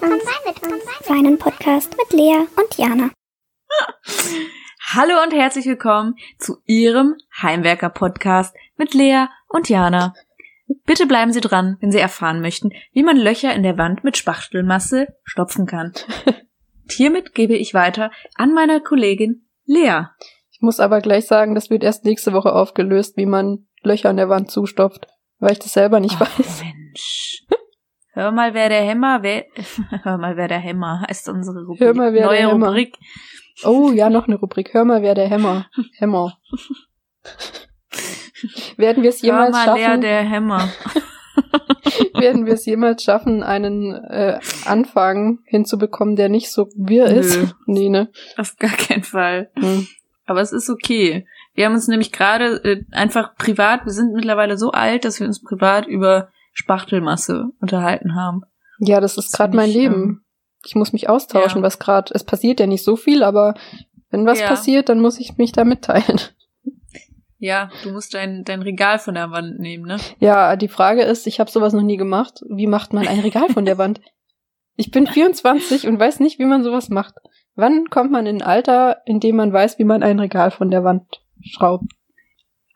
mit uns. Seinen Podcast mit Lea und Jana. Hallo und herzlich willkommen zu Ihrem Heimwerker-Podcast mit Lea und Jana. Bitte bleiben Sie dran, wenn Sie erfahren möchten, wie man Löcher in der Wand mit Spachtelmasse stopfen kann. Hiermit gebe ich weiter an meine Kollegin Lea. Ich muss aber gleich sagen, das wird erst nächste Woche aufgelöst, wie man Löcher in der Wand zustopft, weil ich das selber nicht Ach, weiß. Mensch. Hör mal, wer der Hämmer, wer, hör mal, wer der Hämmer heißt unsere Rubrik. Hör mal, wer Neue der Hämmer. Rubrik. Oh, ja, noch eine Rubrik. Hör mal, wer der Hämmer. Hämmer. Werden wir es Hör jemals mal, wer schaffen? der Hämmer. Werden wir es jemals schaffen, einen äh, Anfang hinzubekommen, der nicht so wirr Nö. ist? Nee, ne? Auf gar keinen Fall. Hm. Aber es ist okay. Wir haben uns nämlich gerade äh, einfach privat, wir sind mittlerweile so alt, dass wir uns privat über Spachtelmasse unterhalten haben. Ja, das ist gerade mein Leben. ähm, Ich muss mich austauschen, ja. was gerade. Es passiert ja nicht so viel, aber wenn was Ja. passiert, dann muss ich mich da mitteilen. Ja, du musst dein, dein Regal von der Wand nehmen, ne? Ja, die Frage ist, ich habe sowas noch nie gemacht. Wie macht man ein Regal von der Wand? Ich bin 24 und weiß nicht, wie man sowas macht. Wann kommt man in ein Alter, in dem man weiß, wie man ein Regal von der Wand schraubt?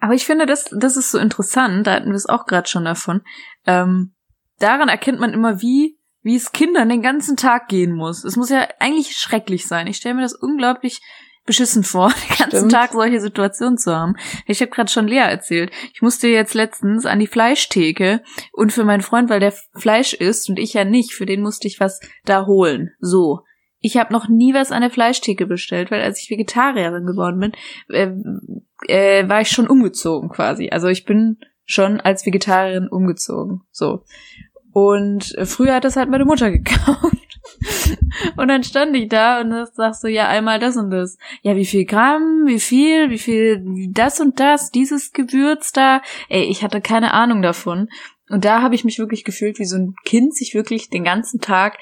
Aber ich finde, das, das ist so interessant, da hatten wir es auch gerade schon davon. Ähm, daran erkennt man immer, wie, wie es Kindern den ganzen Tag gehen muss. Es muss ja eigentlich schrecklich sein. Ich stelle mir das unglaublich beschissen vor, den ganzen Stimmt. Tag solche Situationen zu haben. Ich habe gerade schon Lea erzählt. Ich musste jetzt letztens an die Fleischtheke und für meinen Freund, weil der Fleisch isst und ich ja nicht, für den musste ich was da holen. So. Ich habe noch nie was an der Fleischtheke bestellt, weil als ich Vegetarierin geworden bin, äh, äh, war ich schon umgezogen quasi. Also ich bin schon als Vegetarierin umgezogen. So. Und früher hat das halt meine Mutter gekauft. Und dann stand ich da und sagst du, ja, einmal das und das. Ja, wie viel Gramm, wie viel, wie viel, das und das, dieses Gewürz da. Ey, ich hatte keine Ahnung davon. Und da habe ich mich wirklich gefühlt, wie so ein Kind sich wirklich den ganzen Tag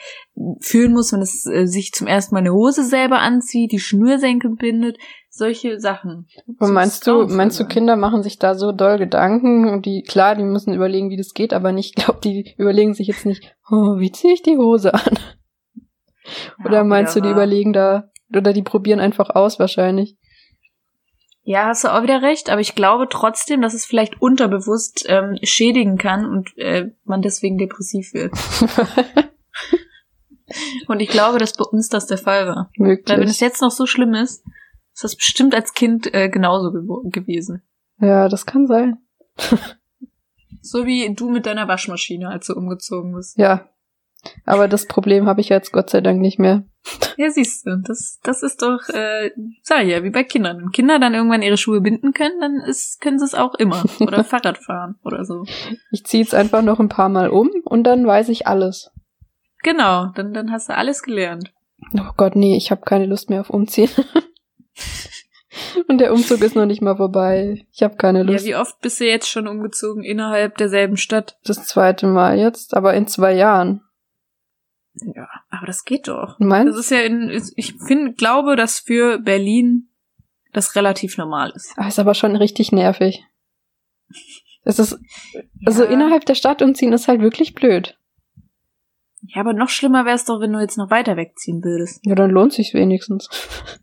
fühlen muss, wenn es äh, sich zum ersten Mal eine Hose selber anzieht, die Schnürsenkel bindet, solche Sachen. Und meinst du, meinst du. Kinder machen sich da so doll Gedanken und die, klar, die müssen überlegen, wie das geht, aber nicht, glaub, die überlegen sich jetzt nicht, oh, wie ziehe ich die Hose an? Oder Ja, meinst du, die überlegen da, oder die probieren einfach aus wahrscheinlich? Ja, hast du auch wieder recht, aber ich glaube trotzdem, dass es vielleicht unterbewusst ähm, schädigen kann und äh, man deswegen depressiv wird. Und ich glaube, dass bei uns das der Fall war. Weil wenn es Wirklich. jetzt noch so schlimm ist, ist das bestimmt als Kind äh, genauso gewo- gewesen. Ja, das kann sein. So wie du mit deiner Waschmaschine, als du umgezogen bist. Ja. Aber das Problem habe ich jetzt Gott sei Dank nicht mehr. Ja, siehst du, das, das ist doch, äh, sag ja, wie bei Kindern. Wenn Kinder dann irgendwann ihre Schuhe binden können, dann ist, können sie es auch immer. Oder Fahrrad fahren oder so. Ich ziehe jetzt einfach noch ein paar Mal um und dann weiß ich alles. Genau, dann, dann hast du alles gelernt. Oh Gott, nee, ich habe keine Lust mehr auf Umziehen. und der Umzug ist noch nicht mal vorbei. Ich habe keine Ja, Lust. wie oft bist du jetzt schon umgezogen innerhalb derselben Stadt? das zweite Mal jetzt, aber in zwei Jahren. Ja, aber das geht doch. Das Meinst ist ja in, ich finde, glaube, dass für Berlin das relativ normal ist. Ah, ist aber schon richtig nervig. Es ist, also Ja. innerhalb der Stadt umziehen ist halt wirklich blöd. Ja, aber noch schlimmer wäre es doch, wenn du jetzt noch weiter wegziehen würdest. Ja, dann lohnt sich's wenigstens.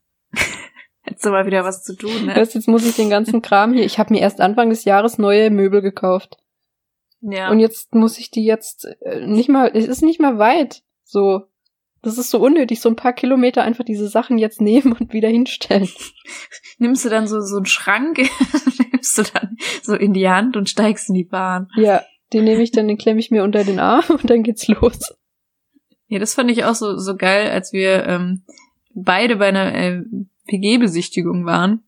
Du mal wieder was zu tun, ne? Weißt, jetzt muss ich den ganzen Kram hier. Ich habe mir erst Anfang des Jahres neue Möbel gekauft. Ja. Und jetzt muss ich die jetzt äh, nicht mal, es ist nicht mal weit. So. Das ist so unnötig, so ein paar Kilometer einfach diese Sachen jetzt nehmen und wieder hinstellen. nimmst du dann so, so einen Schrank, nimmst du dann so in die Hand und steigst in die Bahn. Ja, den nehme ich dann, den klemme ich mir unter den Arm und dann geht's los. Ja, das fand ich auch so, so geil, als wir ähm, beide bei einer äh, PG-Besichtigung waren.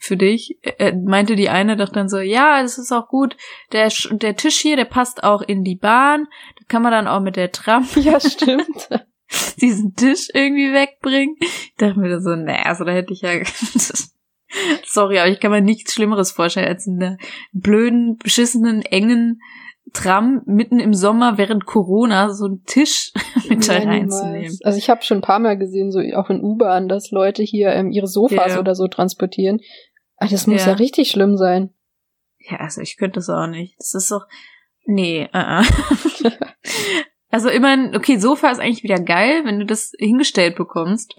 Für dich, äh, meinte die eine doch dann so, ja, das ist auch gut, der, der Tisch hier, der passt auch in die Bahn, da kann man dann auch mit der Tram Ja, stimmt. diesen Tisch irgendwie wegbringen. Ich dachte mir so, naja, also da hätte ich ja, sorry, aber ich kann mir nichts Schlimmeres vorstellen, als in der blöden, beschissenen, engen Tram mitten im Sommer während Corona so einen Tisch mit da reinzunehmen. niemals. Also ich habe schon ein paar Mal gesehen, so auch in U-Bahn, dass Leute hier ähm, ihre Sofas Ja. oder so transportieren. Ah, das muss Ja. ja. richtig schlimm sein. Ja, also ich könnte das auch nicht. Das ist doch, nee, äh, äh. Also immerhin, okay, Sofa ist eigentlich wieder geil, wenn du das hingestellt bekommst.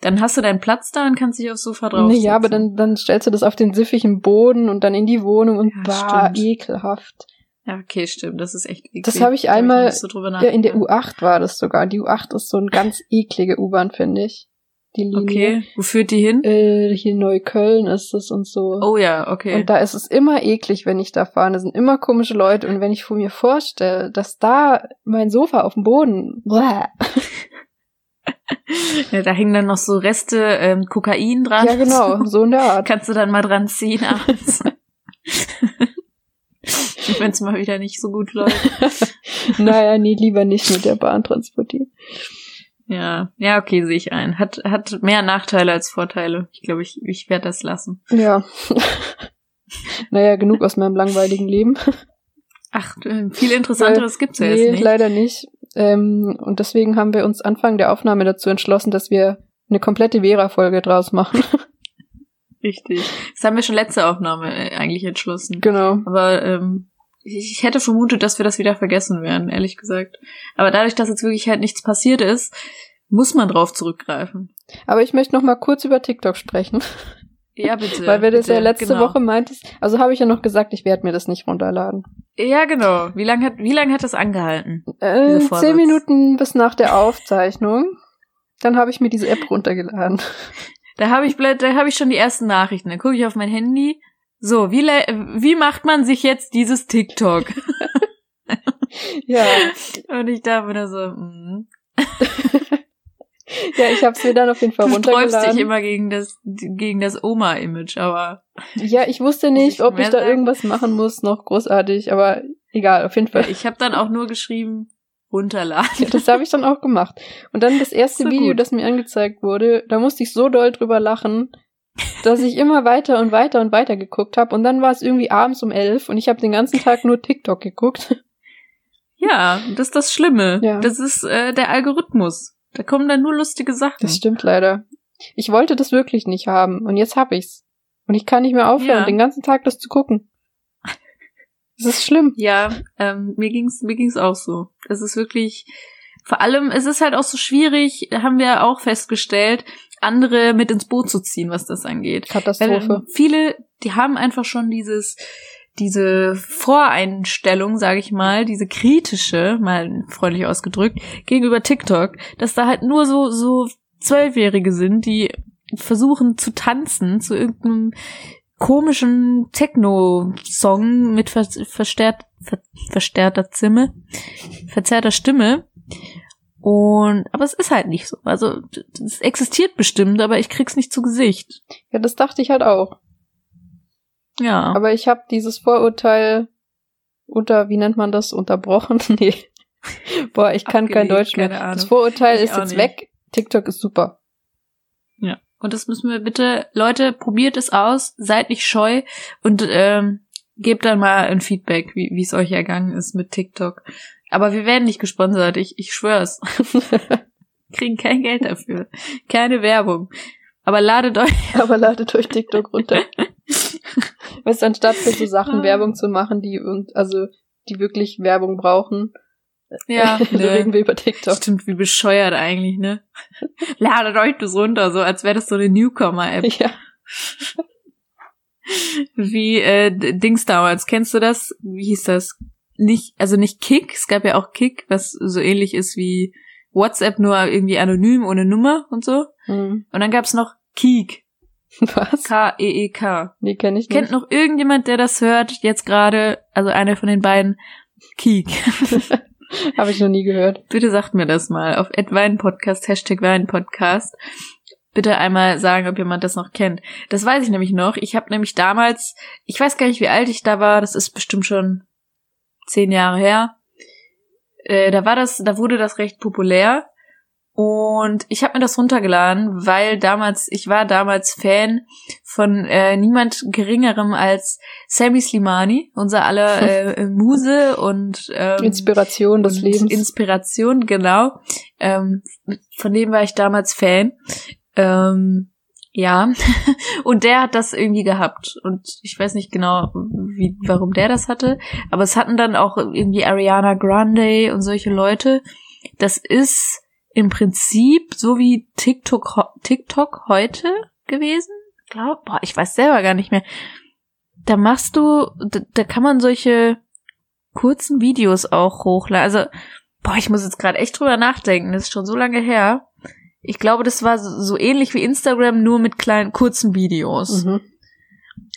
Dann hast du deinen Platz da und kannst dich aufs Sofa drauf Nee, ja, aber dann, dann stellst du das auf den siffigen Boden und dann in die Wohnung und Ja, bah, stimmt. ekelhaft. Ja, okay, stimmt. Das ist echt eklig. Das habe ich einmal- nicht so Ja, in der nachgedacht. U8 war das sogar. Die U8 ist so ein ganz eklige U-Bahn, finde ich. Die Linie. Okay, wo führt die hin? Äh, hier Neukölln ist es und so. Oh ja, okay. Und da ist es immer eklig, wenn ich da fahre. Da sind immer komische Leute. Und wenn ich vor mir vorstelle, dass da mein Sofa auf dem Boden, ja, da hängen dann noch so Reste ähm, Kokain dran. ja genau, so in der Art. Kannst du dann mal dran ziehen abends. Wenn es mal wieder nicht so gut läuft. naja, nee, lieber nicht mit der Bahn transportieren. Ja, ja, okay, sehe ich ein. Hat, hat mehr Nachteile als Vorteile. Ich glaube, ich, ich werde das lassen. Ja. naja, genug aus meinem langweiligen Leben. Ach, äh, viel Interessanteres gibt's ja nee, jetzt nicht. leider nicht. Ähm, und deswegen haben wir uns Anfang der Aufnahme dazu entschlossen, dass wir eine komplette Vera-Folge draus machen. Richtig. Das haben wir schon letzte Aufnahme äh, eigentlich entschlossen. genau. Aber ähm, ich, hätte vermutet, dass wir das wieder vergessen werden, ehrlich gesagt. Aber dadurch, dass jetzt wirklich halt nichts passiert ist, muss man drauf zurückgreifen. Aber ich möchte noch mal kurz über TikTok sprechen, Ja, bitte. weil wir das bitte, ja letzte genau. Woche meintest. Also habe ich ja noch gesagt, ich werde mir das nicht runterladen. Ja, genau. Wie lange hat, wie lang hat das angehalten? Äh, zehn Minuten bis nach der Aufzeichnung. Dann habe ich mir diese App runtergeladen. Da habe ich, da habe ich schon die ersten Nachrichten. Dann gucke ich auf mein Handy. So, wie, wie macht man sich jetzt dieses TikTok? ja, Und ich dachte mir so, mm. ja, ich habe es mir dann auf jeden Fall du sträubst dich runtergeladen. immer gegen das, gegen das Oma-Image, aber Ja, ich wusste nicht, ich ob ich da sagen? irgendwas machen muss, noch großartig, aber egal, auf jeden Fall. ich habe dann auch nur geschrieben, runterladen. Das habe ich dann auch gemacht. Und dann das erste So Video, gut. das mir angezeigt wurde, da musste ich so doll drüber lachen, dass ich immer weiter und weiter und weiter geguckt habe. Und dann war es irgendwie abends um elf und ich habe den ganzen Tag nur TikTok geguckt. Ja, das ist das Schlimme. Ja. Das ist äh, der Algorithmus. Da kommen dann nur lustige Sachen. Das stimmt leider. Ich wollte das wirklich nicht haben und jetzt hab ich's. Und ich kann nicht mehr aufhören, Ja. den ganzen Tag das zu gucken. Das ist schlimm. Ja, ähm, mir ging's mir ging's auch so. Es ist wirklich vor allem, es ist halt auch so schwierig, haben wir auch festgestellt, andere mit ins Boot zu ziehen, was das angeht. Weil Katastrophe. viele, die haben einfach schon dieses diese Voreinstellung, sage ich mal, diese kritische, mal freundlich ausgedrückt, gegenüber TikTok, dass da halt nur so so Zwölfjährige sind, die versuchen zu tanzen zu irgendeinem komischen Techno-Song mit ver verstärkt, ver verstärkter Stimme, verzerrter Stimme. Und, aber es ist halt nicht so. Also, es existiert bestimmt, aber ich krieg's nicht zu Gesicht. Ja, das dachte ich halt auch. Ja. Aber ich habe dieses Vorurteil unter, wie nennt man das, unterbrochen? nee. Boah, ich kann kein Abgelegt, Deutsch mehr. Das Vorurteil Ich ist jetzt nicht. weg. TikTok ist super. Ja. Und das müssen wir bitte, Leute, probiert es aus, seid nicht scheu und ähm, gebt dann mal ein Feedback, wie es euch ergangen ist mit TikTok. Aber wir werden nicht gesponsert, ich, ich schwör's. Kriegen kein Geld dafür. Keine Werbung. Aber ladet euch. Aber ladet euch TikTok runter. weißt du, anstatt für so Sachen Ah. Werbung zu machen, die irgend, also die wirklich Werbung brauchen, Ja, so reden wir über TikTok. Stimmt, wie bescheuert eigentlich, ne? Ladet euch das runter, so als wäre das so eine Newcomer-App. Ja. Wie äh, Dings damals. Kennst du das? Wie hieß das? Nicht, also nicht Kick, es gab ja auch Kick, was so ähnlich ist wie WhatsApp, nur irgendwie anonym, ohne Nummer und so. Hm. Und dann gab's noch Keek. Was? K-E-E-K. Nee, kenne ich nicht. Kennt noch irgendjemand, der das hört, jetzt gerade, also einer von den beiden, Keek. Habe ich noch nie gehört. Bitte sagt mir das mal auf Weinpodcast, Hashtag Weinpodcast. Bitte einmal sagen, ob jemand das noch kennt. Das weiß ich nämlich noch. Ich habe nämlich damals, ich weiß gar nicht, wie alt ich da war, das ist bestimmt schon zehn Jahre her. Äh, da war das, da wurde das recht populär. Und ich habe mir das runtergeladen, weil damals, ich war damals Fan von äh, niemand geringerem als Sammy Slimani, unser aller äh, Muse und ähm, Inspiration des und Lebens. Inspiration, genau. Ähm, von dem war ich damals Fan. Ähm, Ja, und der hat das irgendwie gehabt. Und ich weiß nicht genau, wie, warum der das hatte. Aber es hatten dann auch irgendwie Ariana Grande und solche Leute. Das ist im Prinzip so wie TikTok, TikTok heute gewesen. Glaub, boah, ich weiß selber gar nicht mehr. Da machst du, da, da kann man solche kurzen Videos auch hochladen. Also, boah, ich muss jetzt gerade echt drüber nachdenken. Das ist schon so lange her. Ich glaube, das war so ähnlich wie Instagram, nur mit kleinen, kurzen Videos. Mhm.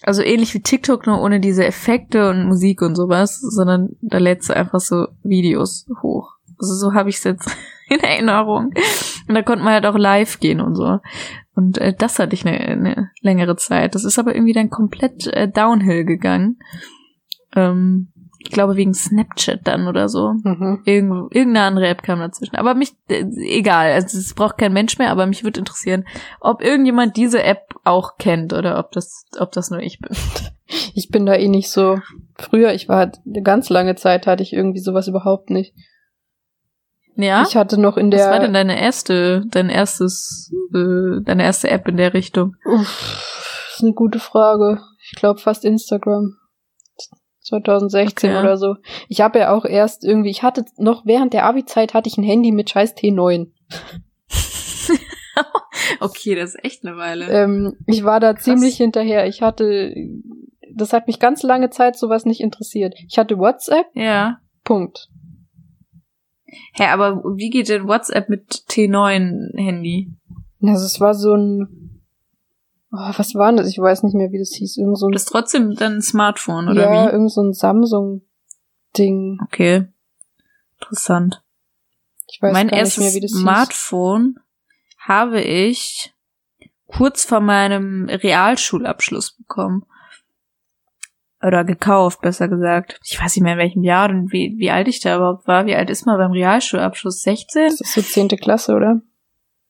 Also ähnlich wie TikTok, nur ohne diese Effekte und Musik und sowas, sondern da lädst du einfach so Videos hoch. Also so habe ich es jetzt in Erinnerung. Und da konnte man halt auch live gehen und so. Und äh, das hatte ich eine, eine längere Zeit. Das ist aber irgendwie dann komplett äh, downhill gegangen. Ähm, ich glaube wegen Snapchat dann oder so. Mhm. Irgend, irgendeine andere App kam dazwischen. Aber mich, äh, egal, also es braucht kein Mensch mehr, aber mich würde interessieren, ob irgendjemand diese App auch kennt oder ob das, ob das nur ich bin. Ich bin da eh nicht so. Früher, ich war halt eine ganz lange Zeit, hatte ich irgendwie sowas überhaupt nicht. Ja? Ich hatte noch in der. Was war denn deine erste, dein erstes, äh, deine erste App in der Richtung? Uff, ist eine gute Frage. Ich glaube fast Instagram. 2016 Okay. oder so. Ich habe ja auch erst irgendwie, ich hatte noch während der Abi-Zeit hatte ich ein Handy mit scheiß T9. okay, das ist echt eine Weile. Ähm, ich war da ziemlich hinterher. Ich hatte, das hat mich ganz lange Zeit sowas nicht interessiert. Ich hatte WhatsApp, ja. Punkt. Hä, aber wie geht denn WhatsApp mit T9-Handy? Also es war so ein, oh, was war denn das? Ich weiß nicht mehr, wie das hieß. Irgend so ein, Das ist trotzdem dann ein Smartphone, oder ja, wie? irgend so ein Samsung-Ding. Okay. Interessant. Ich weiß mein gar nicht mehr, wie das hieß. Smartphone habe ich kurz vor meinem Realschulabschluss bekommen. Oder gekauft, besser gesagt. Ich weiß nicht mehr in welchem Jahr und wie, wie alt ich da überhaupt war. Wie alt ist man beim Realschulabschluss? 16? Das ist so zehnte Klasse, oder?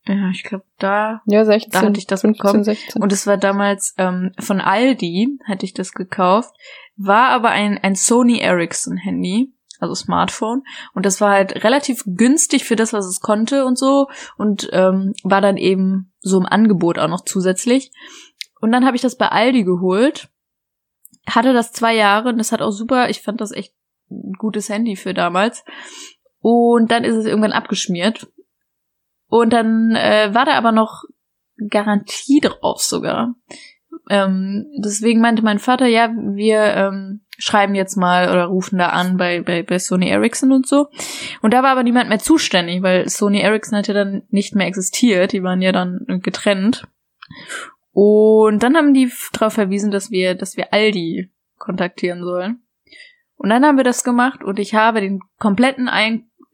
Ja, ich glaube da. Ja, 16. Da hatte ich das 15, bekommen. 16. Und es war damals ähm, von Aldi, hatte ich das gekauft. War aber ein, ein Sony Ericsson Handy, also Smartphone. Und das war halt relativ günstig für das, was es konnte und so. Und ähm, war dann eben so im Angebot auch noch zusätzlich. Und dann habe ich das bei Aldi geholt. Hatte das zwei Jahre und das hat auch super, ich fand das echt ein gutes Handy für damals. Und dann ist es irgendwann abgeschmiert. Und dann äh, war da aber noch Garantie drauf sogar. Ähm, deswegen meinte mein Vater, ja, wir ähm, schreiben jetzt mal oder rufen da an bei, bei, bei Sony Ericsson und so. Und da war aber niemand mehr zuständig, weil Sony Ericsson hat ja dann nicht mehr existiert. Die waren ja dann getrennt. Und dann haben die darauf verwiesen, dass wir, dass wir Aldi kontaktieren sollen. Und dann haben wir das gemacht und ich habe den kompletten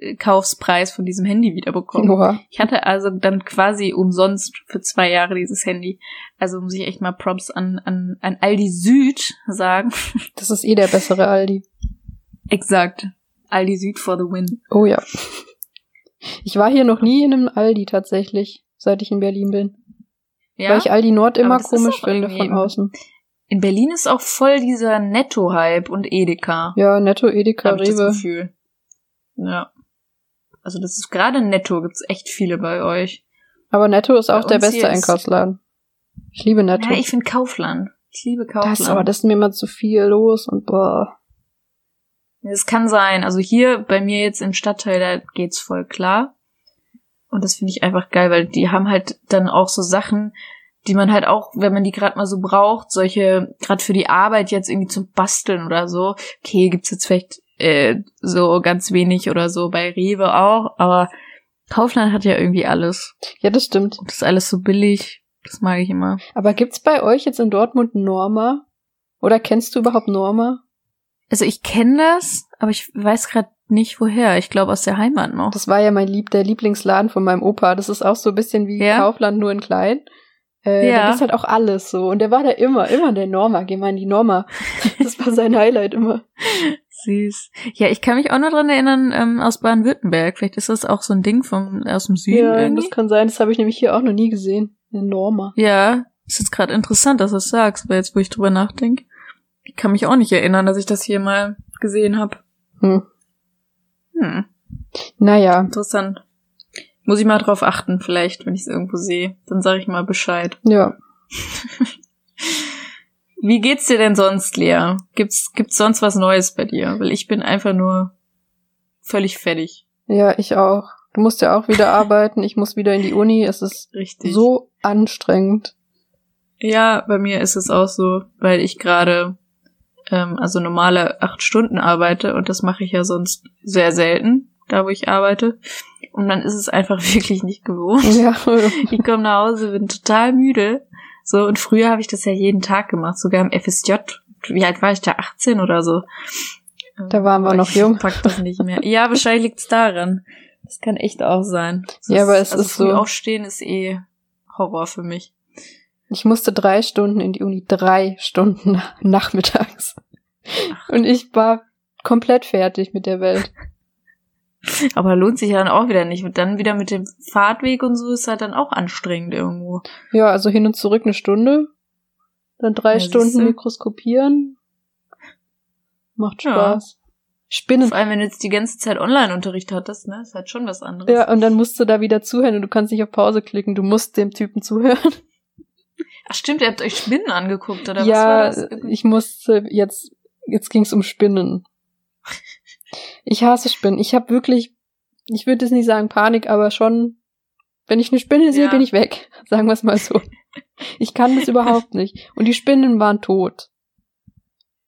Einkaufspreis von diesem Handy wiederbekommen. Oha. Ich hatte also dann quasi umsonst für zwei Jahre dieses Handy. Also muss ich echt mal Props an, an, an Aldi Süd sagen. Das ist eh der bessere Aldi. Exakt. Aldi Süd for the win. Oh ja. Ich war hier noch nie in einem Aldi tatsächlich, seit ich in Berlin bin. Ja. Weil ich Aldi Nord immer komisch finde von außen. In Berlin ist auch voll dieser Netto-Hype und Edeka. Ja, Netto, Edeka, Hab ich das Rewe. Gefühl. Ja. Also das ist gerade Netto, gibt's echt viele bei euch. Aber Netto ist Bei auch der beste Einkaufsladen. Ich liebe Netto. Ja, ich finde Kaufland. Ich liebe Kaufland. das, aber das ist mir immer zu viel los und boah. Es kann sein. Also hier bei mir jetzt im Stadtteil, da geht's voll klar. Und das finde ich einfach geil, weil die haben halt dann auch so Sachen, die man halt auch, wenn man die gerade mal so braucht, solche, gerade für die Arbeit jetzt irgendwie zum Basteln oder so. Okay, gibt's jetzt vielleicht äh, so ganz wenig oder so bei Rewe auch, aber Kaufland hat ja irgendwie alles. Ja, das stimmt. Und das ist alles so billig. Das mag ich immer. Aber gibt's bei euch jetzt in Dortmund Norma? Oder kennst du überhaupt Norma? Also ich kenne das, aber ich weiß gerade nicht woher. Ich glaube aus der Heimat noch. Das war ja mein Lieb, der Lieblingsladen von meinem Opa. Das ist auch so ein bisschen wie Ja? Kaufland, nur in klein. Äh, Ja. Da gibt's halt auch alles so. Und der war da immer, immer der Norma. Geh mal in die Norma. Das war sein Highlight immer. Süß. Ja, ich kann mich auch noch dran erinnern, ähm, aus Baden-Württemberg. Vielleicht ist das auch so ein Ding vom, aus dem Süden Ja, irgendwie. das kann sein. Das habe ich nämlich hier auch noch nie gesehen. Eine Norma. Ja, ist jetzt gerade interessant, dass du es sagst, weil jetzt, wo ich drüber nachdenke. Ich kann mich auch nicht erinnern, dass ich das hier mal gesehen habe. Hm. Hm, Naja. interessant. Muss ich mal drauf achten, vielleicht, wenn ich es irgendwo sehe. Dann sage ich mal Bescheid. Ja. Wie geht's dir denn sonst, Lea? Gibt's, gibt's sonst was Neues bei dir? Weil ich bin einfach nur völlig fertig. Ja, ich auch. Du musst ja auch wieder arbeiten. Ich muss wieder in die Uni. Es ist Richtig. so anstrengend. Ja, bei mir ist es auch so, weil ich gerade ähm, also normale acht Stunden arbeite und das mache ich ja sonst sehr selten, da wo ich arbeite. Und dann ist es einfach wirklich nicht gewohnt. Ja, Ich komme nach Hause, bin total müde. So, und früher habe ich das ja jeden Tag gemacht, sogar im FSJ. Wie alt war ich da? 18 oder so. Da waren wir Aber noch jung. Pack das nicht mehr. Ja, wahrscheinlich liegt's daran. Das kann echt auch sein. Das Ja, aber es also ist so- Aufstehen ist eh Horror für mich. ich musste drei Stunden in die Uni. Drei Stunden nachmittags. Und ich war komplett fertig mit der Welt. Aber lohnt sich ja dann auch wieder nicht. Und dann wieder mit dem Fahrtweg und so ist halt dann auch anstrengend irgendwo. Ja, also hin und zurück eine Stunde. Dann drei Ja, Stunden siehste. mikroskopieren. Macht Ja. Spaß. Spinnen. Vor allem, wenn du jetzt die ganze Zeit Online-Unterricht hattest, ne? Ist halt schon was anderes. Ja, und dann musst du da wieder zuhören und du kannst nicht auf Pause klicken. Du musst dem Typen zuhören. Ach stimmt, ihr habt euch Spinnen angeguckt, oder ja, was war das? ich musste jetzt, jetzt ging's um Spinnen. Ich hasse Spinnen. Ich habe wirklich, ich würde jetzt nicht sagen Panik, aber schon, wenn ich eine Spinne sehe, Ja. bin ich weg. Sagen wir es mal so. Ich kann das überhaupt nicht. Und die Spinnen waren tot.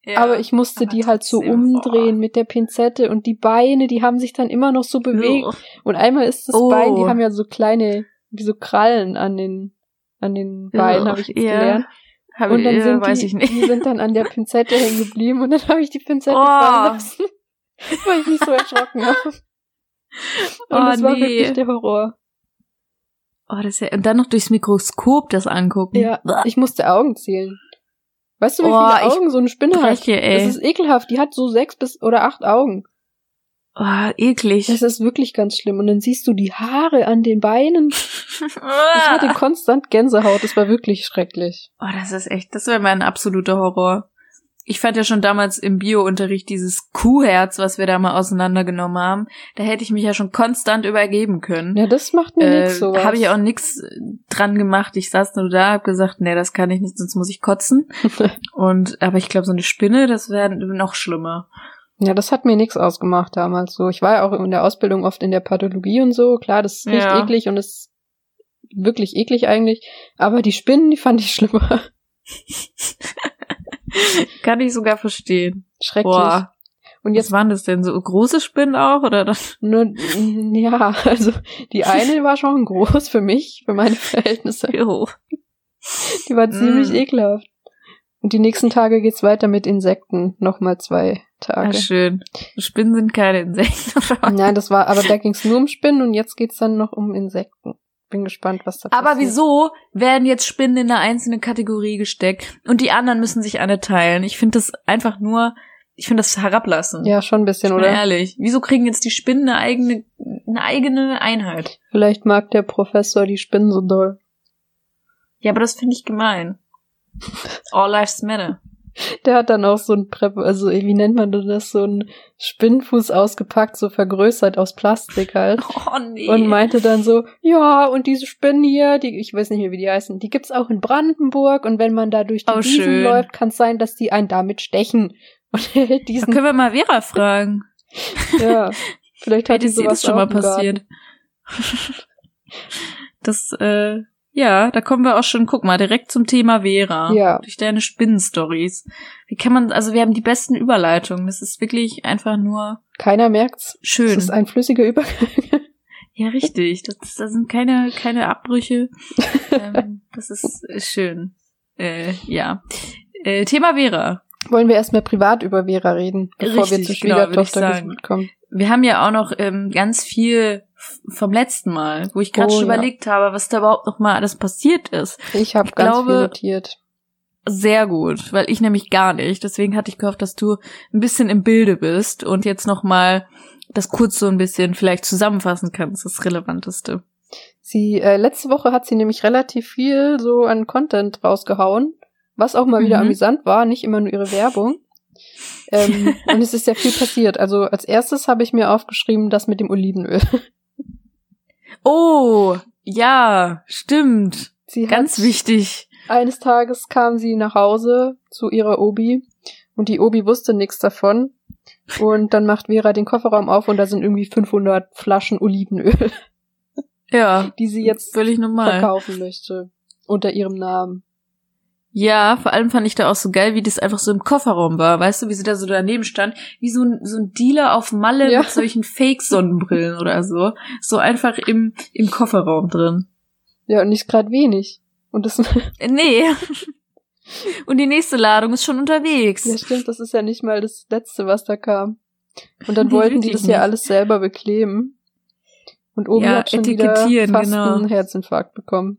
Ja, aber ich musste aber die halt so umdrehen mit der Pinzette und die Beine, die haben sich dann immer noch so bewegt. Ugh. Und einmal ist das Oh. Bein, die haben ja so kleine, wie so Krallen an den, an den Beinen, habe ich jetzt ja. gelernt. Hab Und ich, dann ja, sind weiß die, ich nicht. die sind dann an der Pinzette hängen geblieben und dann habe ich die Pinzette Oh. fallen lassen, weil ich mich so erschrocken habe. Und Oh, es war nee. wirklich der Horror. Oh, das ist ja, und dann noch durchs Mikroskop das angucken. Ja, ich musste Augen zählen. Weißt du, wie Oh, viele Augen so eine Spinne hat? Breche, ey. Das ist ekelhaft. Die hat so sechs bis oder acht Augen. oh, eklig. Das ist wirklich ganz schlimm. Und dann siehst du die Haare an den Beinen. Ich hatte oh, konstant Gänsehaut. Das war wirklich schrecklich. das ist echt, das wäre mein absoluter Horror. Ich fand ja schon damals im Bio-Unterricht dieses Kuhherz, was wir da mal auseinandergenommen haben, da hätte ich mich ja schon konstant übergeben können. Ja, das macht mir äh, nichts sowas. Habe ich auch nix dran gemacht. Ich saß nur da, hab gesagt, nee, das kann ich nicht, sonst muss ich kotzen. Und aber ich glaube, so eine Spinne, das wäre noch schlimmer. Ja, das hat mir nichts ausgemacht damals so. Ich war ja auch in der Ausbildung oft in der Pathologie und so. Klar, das riecht Ja. eklig und ist wirklich eklig eigentlich. Aber die Spinnen, die fand ich schlimmer. Kann ich sogar verstehen. Schrecklich. Boah. Und Was jetzt waren das denn? So große Spinnen auch? Oder das? nur, ja, also die eine war schon groß für mich, für meine Verhältnisse. Jo. Die war ziemlich Mm. ekelhaft. Und die nächsten Tage geht's weiter mit Insekten. Nochmal zwei Ah, Tage. schön. Spinnen sind keine Insekten. Nein, das war, aber da ging's nur um Spinnen und jetzt geht's dann noch um Insekten. Bin gespannt, was da Aber passiert. wieso werden jetzt Spinnen in eine einzelne Kategorie gesteckt und die anderen müssen sich alle teilen? Ich finde das einfach nur, ich finde das herablassen. Ja, schon ein bisschen, oder? ehrlich. Wieso kriegen jetzt die Spinnen eine eigene, eine eigene Einheit? Vielleicht mag der Professor die Spinnen so doll. Ja, aber das finde ich gemein. All lives matter. Der hat dann auch so ein Prep, also wie nennt man das, so ein Spinnenfuß ausgepackt, so vergrößert aus Plastik halt. Oh nee. Und meinte dann so, ja, und diese Spinnen hier, die, ich weiß nicht mehr, wie die heißen, die gibt's auch in Brandenburg und wenn man da durch die Oh, Wiesen schön. läuft, kann es sein, dass die einen damit stechen. Und er hält da diesen, können wir mal Vera fragen. ja, vielleicht hat Hätte die sowas das schon mal passiert. Das, äh, ja, da kommen wir auch schon, guck mal, direkt zum Thema Vera. Ja. Durch deine Spinnenstories. Wie kann man, also wir haben die besten Überleitungen. Das ist wirklich einfach nur Keiner merkt's. schön. Es ist ein flüssiger Übergang. Ja, richtig. Das, das sind keine, keine Abbrüche. ähm, das ist schön. Äh, ja. Äh, Thema Vera. Wollen wir erstmal privat über Vera reden, bevor wir Richtig, zur genau, Schwiegertochter gesucht kommen? Wir haben ja auch noch ähm, ganz viel vom letzten Mal, wo ich gerade Oh, schon ja. überlegt habe, was da überhaupt noch mal alles passiert ist. Ich habe ganz glaube- viel notiert. Sehr gut, weil ich nämlich gar nicht. Deswegen hatte ich gehofft, dass du ein bisschen im Bilde bist und jetzt noch mal das kurz so ein bisschen vielleicht zusammenfassen kannst, das Relevanteste. Sie, äh, letzte Woche hat sie nämlich relativ viel so an Content rausgehauen, was auch mal wieder Mhm. amüsant war, nicht immer nur ihre Werbung. ähm, und es ist ja viel passiert. Also als erstes habe ich mir aufgeschrieben, das mit dem Olivenöl. Oh, ja, stimmt. Sie Ganz wichtig. eines Tages kam sie nach Hause zu ihrer Obi und die Obi wusste nichts davon. Und dann macht Vera den Kofferraum auf und da sind irgendwie 500 Flaschen Olivenöl, Ja, die sie jetzt völlig normal. verkaufen möchte. Unter ihrem Namen. Ja, vor allem fand ich da auch so geil, wie das einfach so im Kofferraum war. Weißt du, wie sie da so daneben stand? Wie so ein, so ein Dealer auf Malle Ja. mit solchen Fake-Sonnenbrillen oder so. So einfach im, im Kofferraum drin. Ja, und nicht gerade wenig. Und das, Nee. Und die nächste Ladung ist schon unterwegs. ja stimmt, das ist ja nicht mal das Letzte, was da kam. Und dann Nee, wollten die das ja alles selber bekleben. Und Obi Ja, hat schon wieder etikettieren, fast genau. einen Herzinfarkt bekommen.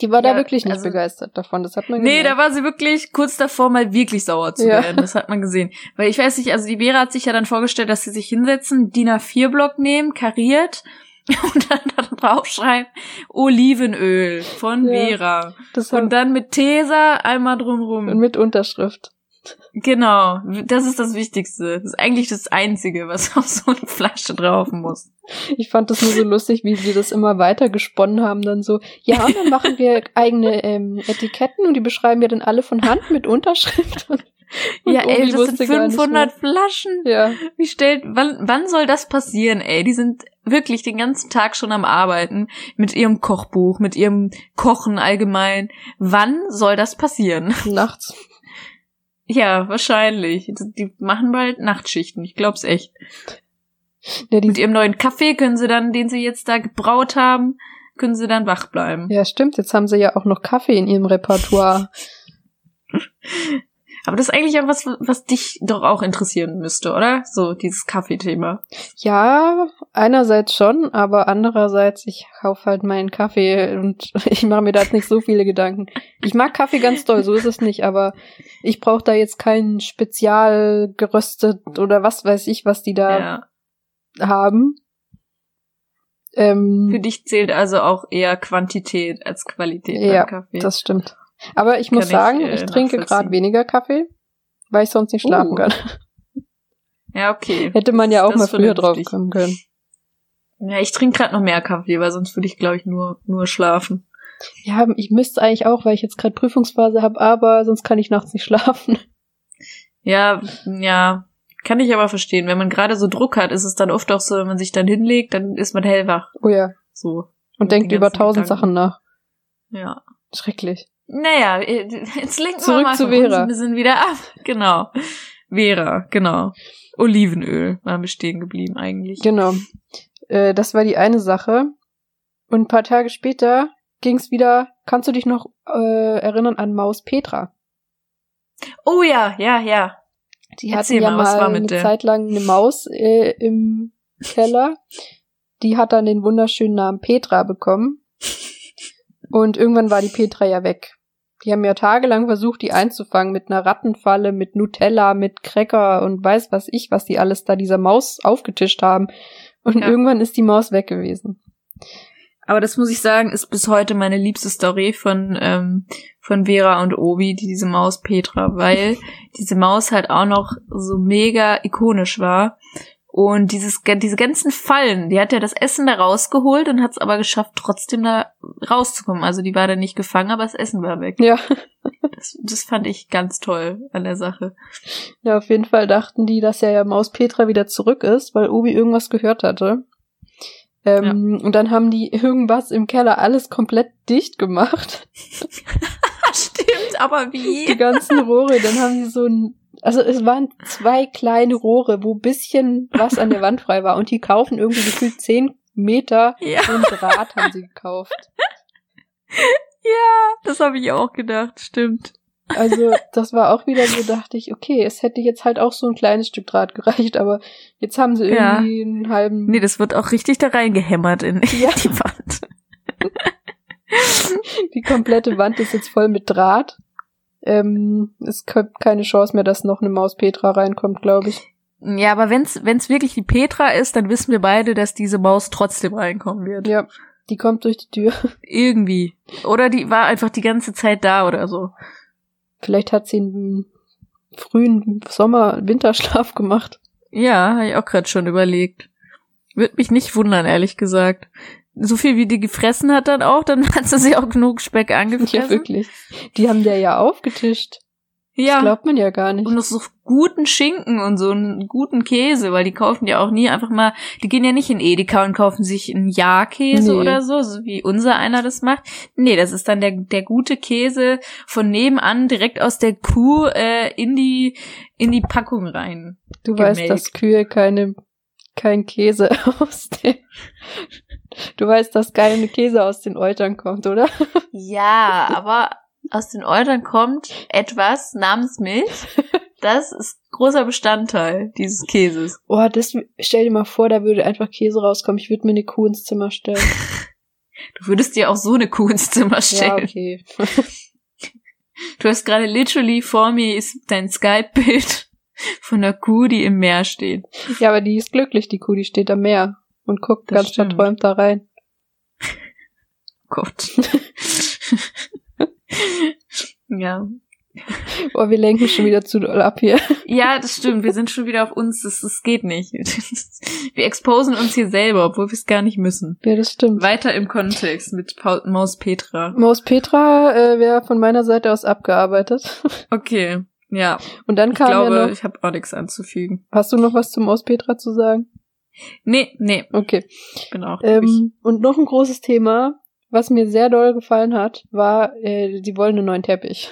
Die war da Ja, wirklich nicht also- begeistert davon, das hat man Nee, da war sie wirklich kurz davor, mal wirklich sauer zu Ja. werden. Das hat man gesehen. Weil ich weiß nicht, also die Vera hat sich ja dann vorgestellt, dass sie sich hinsetzen, DIN A4-Block nehmen, kariert und dann da draufschreiben, Olivenöl von Ja. Vera. Und dann mit Tesa einmal und drumrum. mit Unterschrift. Genau, das ist das Wichtigste. Das ist eigentlich das Einzige, was auf so eine Flasche drauf muss. Ich fand das nur so lustig, wie die das immer weiter gesponnen haben, dann so, ja, und dann machen wir eigene ähm, Etiketten und die beschreiben wir dann alle von Hand mit Unterschrift. Und, und ja, ey, das sind wusste gar nicht 500 Flaschen. mehr. Ja, Wie stellt, wann, wann soll das passieren, ey? Die sind wirklich den ganzen Tag schon am Arbeiten mit ihrem Kochbuch, mit ihrem Kochen allgemein. Wann soll das passieren? nachts. Ja, wahrscheinlich. Die machen bald Nachtschichten. Ich glaub's echt. Ja, Mit ihrem neuen Kaffee können sie dann, den sie jetzt da gebraut haben, können sie dann wach bleiben. ja, stimmt, jetzt haben sie ja auch noch Kaffee in ihrem Repertoire. Aber das ist eigentlich auch was, was dich doch auch interessieren müsste, oder? So, dieses Kaffeethema. Ja, einerseits schon, aber andererseits, ich kauf halt meinen Kaffee und ich mache mir da jetzt nicht so viele Gedanken. Ich mag Kaffee ganz doll, so ist es nicht, aber ich brauche da jetzt keinen spezial geröstet oder was weiß ich, was die da Ja. haben. Ähm, Für dich zählt also auch eher Quantität als Qualität Ja, beim Kaffee. das stimmt. Aber ich muss ich, sagen, äh, ich trinke gerade weniger Kaffee, weil ich sonst nicht schlafen Uh, kann. ja, okay. Hätte man ja auch mal früher drauf kommen können. Ja, ich trinke gerade noch mehr Kaffee, weil sonst würde ich, glaube ich, nur, nur schlafen. Ja, ich müsste eigentlich auch, weil ich jetzt gerade Prüfungsphase habe, aber sonst kann ich nachts nicht schlafen. Ja, ja, kann ich aber verstehen. Wenn man gerade so Druck hat, ist es dann oft auch so, wenn man sich dann hinlegt, dann ist man hellwach. Oh ja. So. Und denkt den über tausend Gedanken. Sachen nach. Ja. Schrecklich. Naja, äh, jetzt lenken Zurück wir mal zu Vera. ein bisschen wieder ab. Genau. Vera, genau. Olivenöl waren wir stehen geblieben eigentlich. Genau. Äh, das war die eine Sache. Und ein paar Tage später ging's wieder, kannst du dich noch äh, erinnern an Maus Petra? Oh ja, ja, ja. Die Erzähl hatten ja mal, mal, eine der? Zeit lang eine Maus äh, im Keller. Die hat dann den wunderschönen Namen Petra bekommen. Und irgendwann war die Petra ja weg. Die haben ja tagelang versucht, die einzufangen mit einer Rattenfalle, mit Nutella, mit Cracker und weiß was ich, was die alles da dieser Maus aufgetischt haben. Und Ja. irgendwann ist die Maus weg gewesen. Aber das muss ich sagen, ist bis heute meine liebste Story von, ähm, von Vera und Obi, die diese Maus Petra, weil diese Maus halt auch noch so mega ikonisch war. Und dieses, diese ganzen Fallen, die hat ja das Essen da rausgeholt und hat es aber geschafft, trotzdem da rauszukommen. Also die war da nicht gefangen, aber das Essen war weg. Ja. Das, das fand ich ganz toll an der Sache. Ja, auf jeden Fall dachten die, dass ja, ja Maus Petra wieder zurück ist, weil Obi irgendwas gehört hatte. Ähm, Und dann haben die irgendwas im Keller alles komplett dicht gemacht. Stimmt, aber Die wie? ganzen Rohre. Dann haben sie so ein, also es waren zwei kleine Rohre, wo bisschen was an der Wand frei war. Und die kaufen irgendwie gefühlt zehn Meter Ja, und Draht haben sie gekauft. ja, das habe ich auch gedacht, stimmt. Also das war auch wieder so, dachte ich, okay, es hätte jetzt halt auch so ein kleines Stück Draht gereicht, aber jetzt haben sie Ja. irgendwie einen halben Nee, das wird auch richtig da reingehämmert in Ja. die Wand. Die komplette Wand ist jetzt voll mit Draht. Ähm, es gibt keine Chance mehr, dass noch eine Maus Petra reinkommt, glaube ich. Ja, aber wenn's wenn's wirklich die Petra ist, dann wissen wir beide, dass diese Maus trotzdem reinkommen wird. Ja, die kommt durch die Tür. Irgendwie. Oder die war einfach die ganze Zeit da oder so. Vielleicht hat sie einen frühen Sommer-Winterschlaf gemacht. Ja, habe ich auch gerade schon überlegt. Würde mich nicht wundern, ehrlich gesagt. So viel wie die gefressen hat dann auch, dann hat sie sich auch genug Speck angefressen. Ja, wirklich. Die haben der ja aufgetischt. Das Ja. glaubt man ja gar nicht. Und noch so guten Schinken und so einen guten Käse, weil die kaufen ja auch nie einfach mal, die gehen ja nicht in Edeka und kaufen sich einen Jahrkäse Nee. oder so, so wie unser einer das macht. Nee, das ist dann der, der gute Käse von nebenan direkt aus der Kuh äh, in die in die Packung rein. Du weißt, gemelkt. dass Kühe keine, kein Käse aus den, du weißt, dass keine Käse aus den Eutern kommt, oder? Ja, aber aus den Eutern kommt etwas namens Milch. Das ist großer Bestandteil dieses Käses. Oh, das, stell dir mal vor, da würde einfach Käse rauskommen. Ich würde mir eine Kuh ins Zimmer stellen. Du würdest dir auch so eine Kuh ins Zimmer ja, stellen. okay. Du hast gerade literally vor mir ist dein Skype-Bild von einer Kuh, die im Meer steht. Ja, aber die ist glücklich, die Kuh, die steht am Meer und guckt Das ganz stimmt. verträumt da rein. Gott. ja. Oh, wir lenken schon wieder zu doll ab hier. Ja, das stimmt. Wir sind schon wieder auf uns. Das, das geht nicht. Wir exposen uns hier selber, obwohl wir es gar nicht müssen. Ja, das stimmt. Weiter im Kontext mit Paul, Maus Petra. Maus Petra äh, wäre von meiner Seite aus abgearbeitet. Okay. Ja, Und dann ich kam glaube, ja noch. ich habe auch nichts anzufügen. Hast du noch was zum Maus Petra zu sagen? Nee, nee, Okay. ich bin auch durch. Ähm, und noch ein großes Thema, was mir sehr doll gefallen hat, war, äh, sie wollen einen neuen Teppich.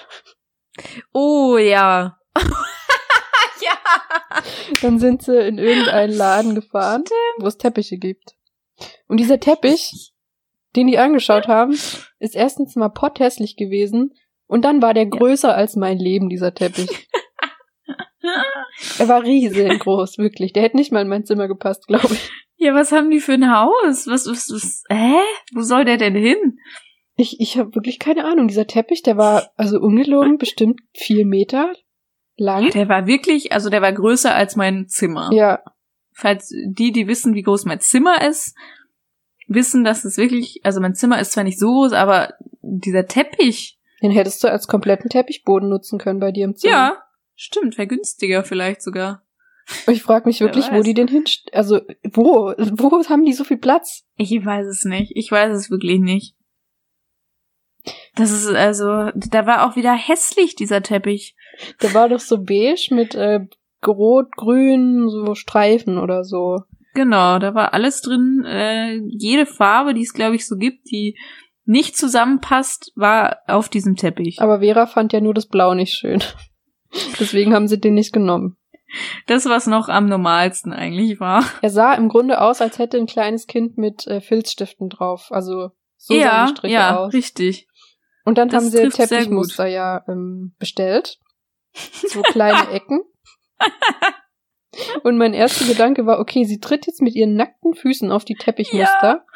Oh ja. ja. Dann sind sie in irgendeinen Laden gefahren, wo es Teppiche gibt. Und dieser Teppich, den die angeschaut haben, ist erstens mal potthässlich gewesen und dann war der größer als mein Leben, dieser Teppich. Er war riesengroß, wirklich. Der hätte nicht mal in mein Zimmer gepasst, glaube ich. Ja, was haben die für ein Haus? Was, was, was, hä? Wo soll der denn hin? Ich, ich habe wirklich keine Ahnung. Dieser Teppich, der war also ungelogen bestimmt vier Meter lang. Der war wirklich, also der war größer als mein Zimmer. Ja, Falls die, die wissen, wie groß mein Zimmer ist, wissen, dass es wirklich, also mein Zimmer ist zwar nicht so groß, aber dieser Teppich, den hättest du als kompletten Teppichboden nutzen können bei dir im Zimmer. ja, stimmt, wäre günstiger vielleicht sogar. Ich frage mich wirklich, wo die den hinst... Also, wo? Wo haben die so viel Platz? Ich weiß es nicht. Ich weiß es wirklich nicht. Das ist also, da war auch wieder hässlich, dieser Teppich. Der war doch so beige mit äh, rot, grün, so Streifen oder so. Genau, da war alles drin. Äh, jede Farbe, die es, glaube ich, so gibt, die nicht zusammenpasst, war auf diesem Teppich. Aber Vera fand ja nur das Blau nicht schön. Deswegen haben sie den nicht genommen. Das, was noch am normalsten eigentlich war. Er sah im Grunde aus, als hätte ein kleines Kind mit äh, Filzstiften drauf. Also so sahen ja, die Striche ja, aus. richtig. Und dann Das haben sie Teppichmuster ja ähm, bestellt. So kleine Ecken. Und mein erster Gedanke war, okay, sie tritt jetzt mit ihren nackten Füßen auf die Teppichmuster.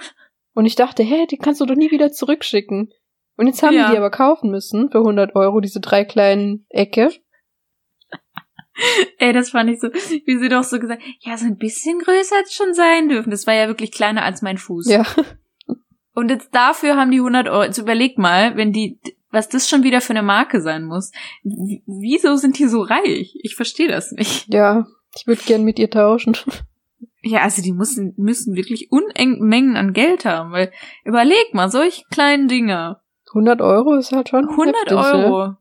Und ich dachte, hä, die kannst du doch nie wieder zurückschicken. Und jetzt haben Ja. die die aber kaufen müssen für 100 Euro, diese drei kleinen Ecke. Ey, das fand ich so, wie sie doch so gesagt, ja, so ein bisschen größer hätte schon sein dürfen. Das war ja wirklich kleiner als mein Fuß. Ja, Und jetzt dafür haben die 100 Euro. Jetzt überleg mal, wenn die, was das schon wieder für eine Marke sein muss. Wieso sind die so reich? Ich verstehe das nicht. ja, ich würde gern mit ihr tauschen. Ja, also die müssen, müssen wirklich Unmengen an Geld haben, weil überleg mal, solche kleinen Dinge. 100 Euro ist halt schon 100 heftig, Ne? Euro.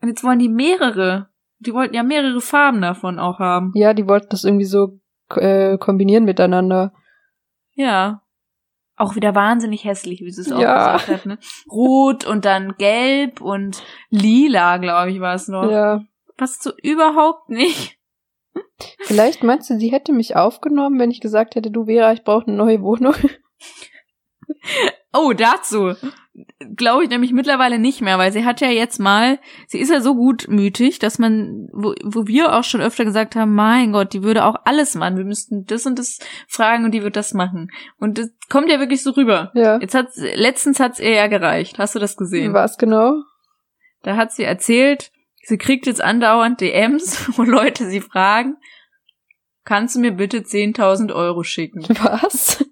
Und jetzt wollen die mehrere. Die wollten ja mehrere Farben davon auch haben. Ja, die wollten das irgendwie so äh, kombinieren miteinander. Ja. Auch wieder wahnsinnig hässlich, wie sie es auch Ja. gesagt hat, ne? Rot und dann gelb und lila, glaube ich, war es noch. Ja, Passt so überhaupt nicht. vielleicht meinst du, sie hätte mich aufgenommen, wenn ich gesagt hätte, du Vera, ich brauche eine neue Wohnung. Oh, dazu. Glaube ich nämlich mittlerweile nicht mehr, weil sie hat ja jetzt mal, sie ist ja so gutmütig, dass man, wo, wo wir auch schon öfter gesagt haben, mein Gott, die würde auch alles machen. Wir müssten das und das fragen und die wird das machen. Und das kommt ja wirklich so rüber. Ja. Jetzt hat's, letztens hat's ihr ja gereicht. Hast du das gesehen? Was genau? Da hat sie erzählt, sie kriegt jetzt andauernd DMs, wo Leute sie fragen, kannst du mir bitte 10.000 Euro schicken? Was?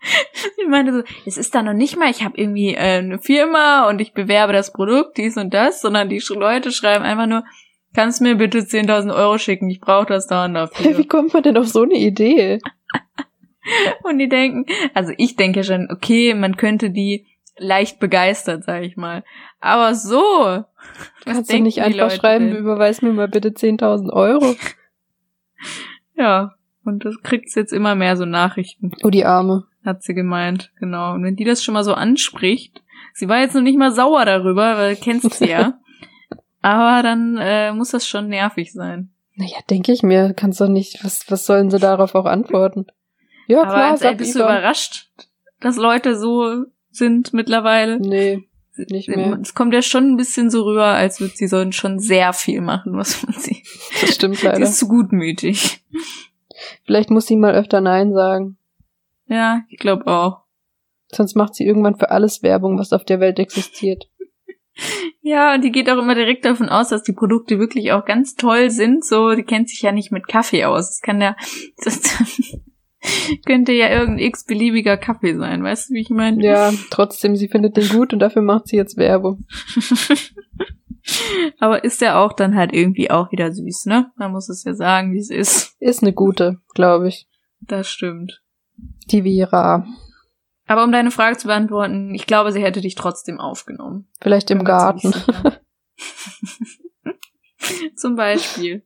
Ich meinte so, es ist da noch nicht mal, ich habe irgendwie äh, eine Firma und ich bewerbe das Produkt, dies und das, sondern die Leute schreiben einfach nur, kannst du mir bitte 10.000 Euro schicken, ich brauche das da und dafür. Wie kommt man denn auf so eine Idee? Und die denken, also ich denke schon, okay, man könnte die leicht begeistert, sag ich mal. Aber so. Was Kannst du nicht einfach Leute schreiben, denn? überweis mir mal bitte 10.000 Euro? Ja. Und das kriegt's jetzt immer mehr so Nachrichten, Oh, die Arme. Hat sie gemeint. Genau. Und wenn die das schon mal so anspricht, sie war jetzt noch nicht mal sauer darüber, weil kennst sie ja. Aber dann äh, muss das schon nervig sein. Naja, denke ich mir, kannst doch nicht, was, was sollen sie darauf auch antworten? Ja, Aber klar, als, ey, bist du überrascht, dass Leute so sind mittlerweile? Nee, nicht mehr. Es kommt ja schon ein bisschen so rüber, als würde sie so schon sehr viel machen, was man sie. Das stimmt Sie leider. ist zu gutmütig. Vielleicht muss sie mal öfter Nein sagen. Ja, ich glaube auch. Sonst macht sie irgendwann für alles Werbung, was auf der Welt existiert. Ja, und die geht auch immer direkt davon aus, dass die Produkte wirklich auch ganz toll sind. So, die kennt sich ja nicht mit Kaffee aus. Das kann ja, das könnte ja irgendein x-beliebiger Kaffee sein. Weißt du, wie ich meine? Ja, trotzdem, sie findet den gut und dafür macht sie jetzt Werbung. Aber ist ja auch dann halt irgendwie auch wieder süß, ne? Man muss es ja sagen, wie es ist. Ist eine gute, glaube ich. Das stimmt. Die Vera. Aber um deine Frage zu beantworten, ich glaube, sie hätte dich trotzdem aufgenommen. Vielleicht im Garten. Zum Beispiel.